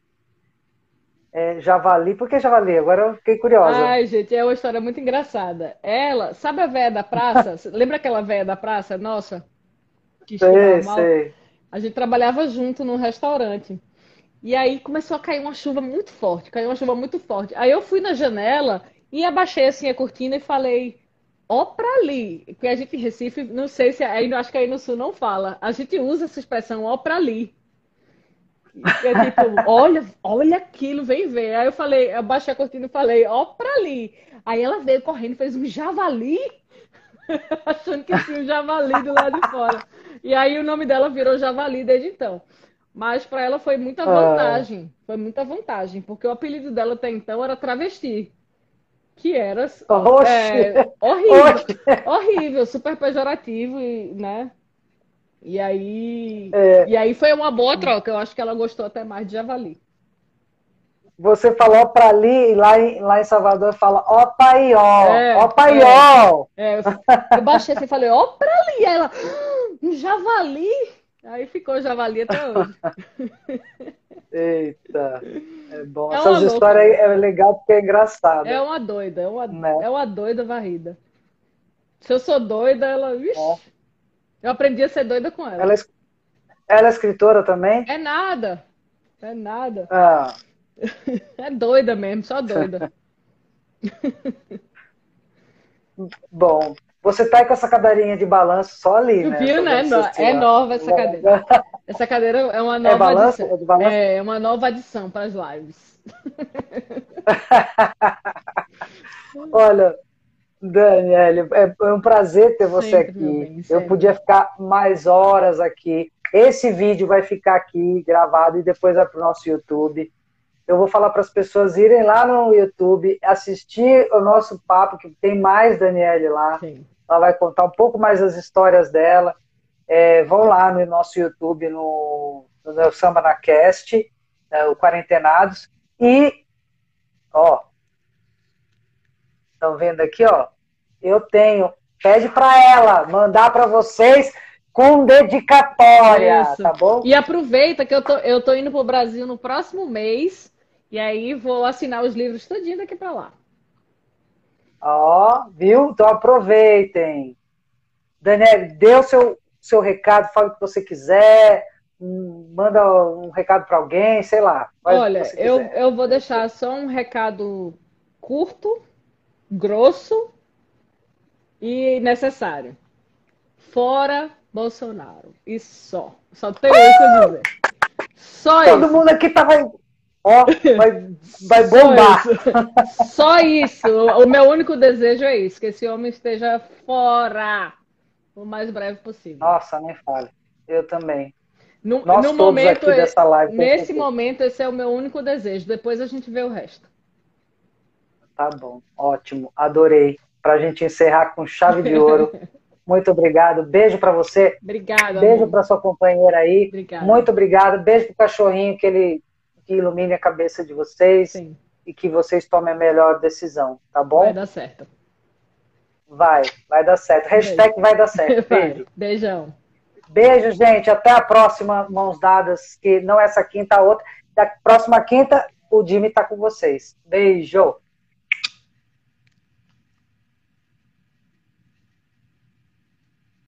Speaker 1: é, javali, por que javali? Agora eu fiquei curiosa.
Speaker 2: Ai, gente, é uma história muito engraçada. Ela, sabe a véia da praça? Lembra aquela véia da praça? Nossa, que
Speaker 1: sei, sei.
Speaker 2: A gente trabalhava junto num restaurante. E aí começou a cair uma chuva muito forte, caiu uma chuva muito forte. Aí eu fui na janela e abaixei assim a cortina e falei, ó pra ali. Porque a gente em Recife, não sei se aí, acho que aí no sul não fala. A gente usa essa expressão, ó pra ali. É tipo, olha, olha aquilo, vem ver. Aí eu falei, eu baixei a cortina e falei, ó pra ali. Aí ela veio correndo, fez um javali. achando que tinha um javali do lado de fora. E aí o nome dela virou Javali desde então. Mas para ela foi muita ah. vantagem. Foi muita vantagem, porque o apelido dela até então era travesti. Que era é, horrível. Horrível, super pejorativo, né? E aí, é. e aí foi uma boa troca. Eu acho que ela gostou até mais de javali.
Speaker 1: Você falou para ali, lá em, lá em Salvador, fala ó paió, é, ó paió.
Speaker 2: É, é, eu, baixei assim e falei, ó para ali. Aí ela, ah, um javali? Aí ficou javali até hoje.
Speaker 1: Eita, é bom. É Essas histórias é legal porque é engraçado.
Speaker 2: É uma doida, é uma, né? é uma doida varrida. Se eu sou doida, ela. É. Eu aprendi a ser doida com ela.
Speaker 1: Ela é, ela é escritora também?
Speaker 2: É nada. É nada.
Speaker 1: Ah.
Speaker 2: É doida mesmo, só doida.
Speaker 1: Bom, você tá com essa cadeirinha de balanço só ali, né?
Speaker 2: Viu, né? É nova essa cadeira. Essa cadeira é uma é nova é balanço? adição. É, é uma nova adição para as lives.
Speaker 1: Olha, Daniele, é, é um prazer ter você sempre, aqui. Bem, Eu podia ficar mais horas aqui. Esse vídeo vai ficar aqui gravado e depois vai para o nosso YouTube. Eu vou falar para as pessoas irem lá no YouTube, assistir o nosso papo, que tem mais Daniele lá. Sim. Ela vai contar um pouco mais as histórias dela. É, vão lá no nosso YouTube, no, no Samba na Cast, é, o Quarentenados. E, ó, Estão vendo aqui, ó? Eu tenho. Pede para ela mandar para vocês com dedicatória, Isso. tá bom?
Speaker 2: E aproveita que eu tô, eu tô indo pro Brasil no próximo mês e aí vou assinar os livros todinho daqui para lá.
Speaker 1: Ó, viu? Então aproveitem. Daniel, dê o seu, seu recado, fale o que você quiser, manda um recado para alguém, sei lá.
Speaker 2: Olha, eu, eu vou deixar só um recado curto grosso e necessário. Fora Bolsonaro. E só. Só tenho isso a dizer. Só
Speaker 1: Todo isso. mundo aqui tava. Tá Ó, vai, vai bombar.
Speaker 2: Só isso. Só isso. O meu único desejo é isso: que esse homem esteja fora o mais breve possível.
Speaker 1: Nossa, nem fale. Eu também.
Speaker 2: No, Nós no momento, dessa live. Nesse momento, esse é o meu único desejo. Depois a gente vê o resto.
Speaker 1: Tá bom, ótimo, adorei. Para a gente encerrar com chave de ouro. Muito obrigado. Beijo para você.
Speaker 2: Obrigada.
Speaker 1: Beijo para sua companheira aí. Obrigada. Muito obrigado. Beijo pro cachorrinho que ele que ilumine a cabeça de vocês Sim. e que vocês tomem a melhor decisão, tá bom?
Speaker 2: Vai dar certo.
Speaker 1: Vai, vai dar certo. Hashtag Beijo. vai dar certo.
Speaker 2: Beijo. Beijão.
Speaker 1: Beijo, gente. Até a próxima, mãos dadas, que não é essa quinta, a outra. Da próxima quinta, o Jimmy tá com vocês. Beijo.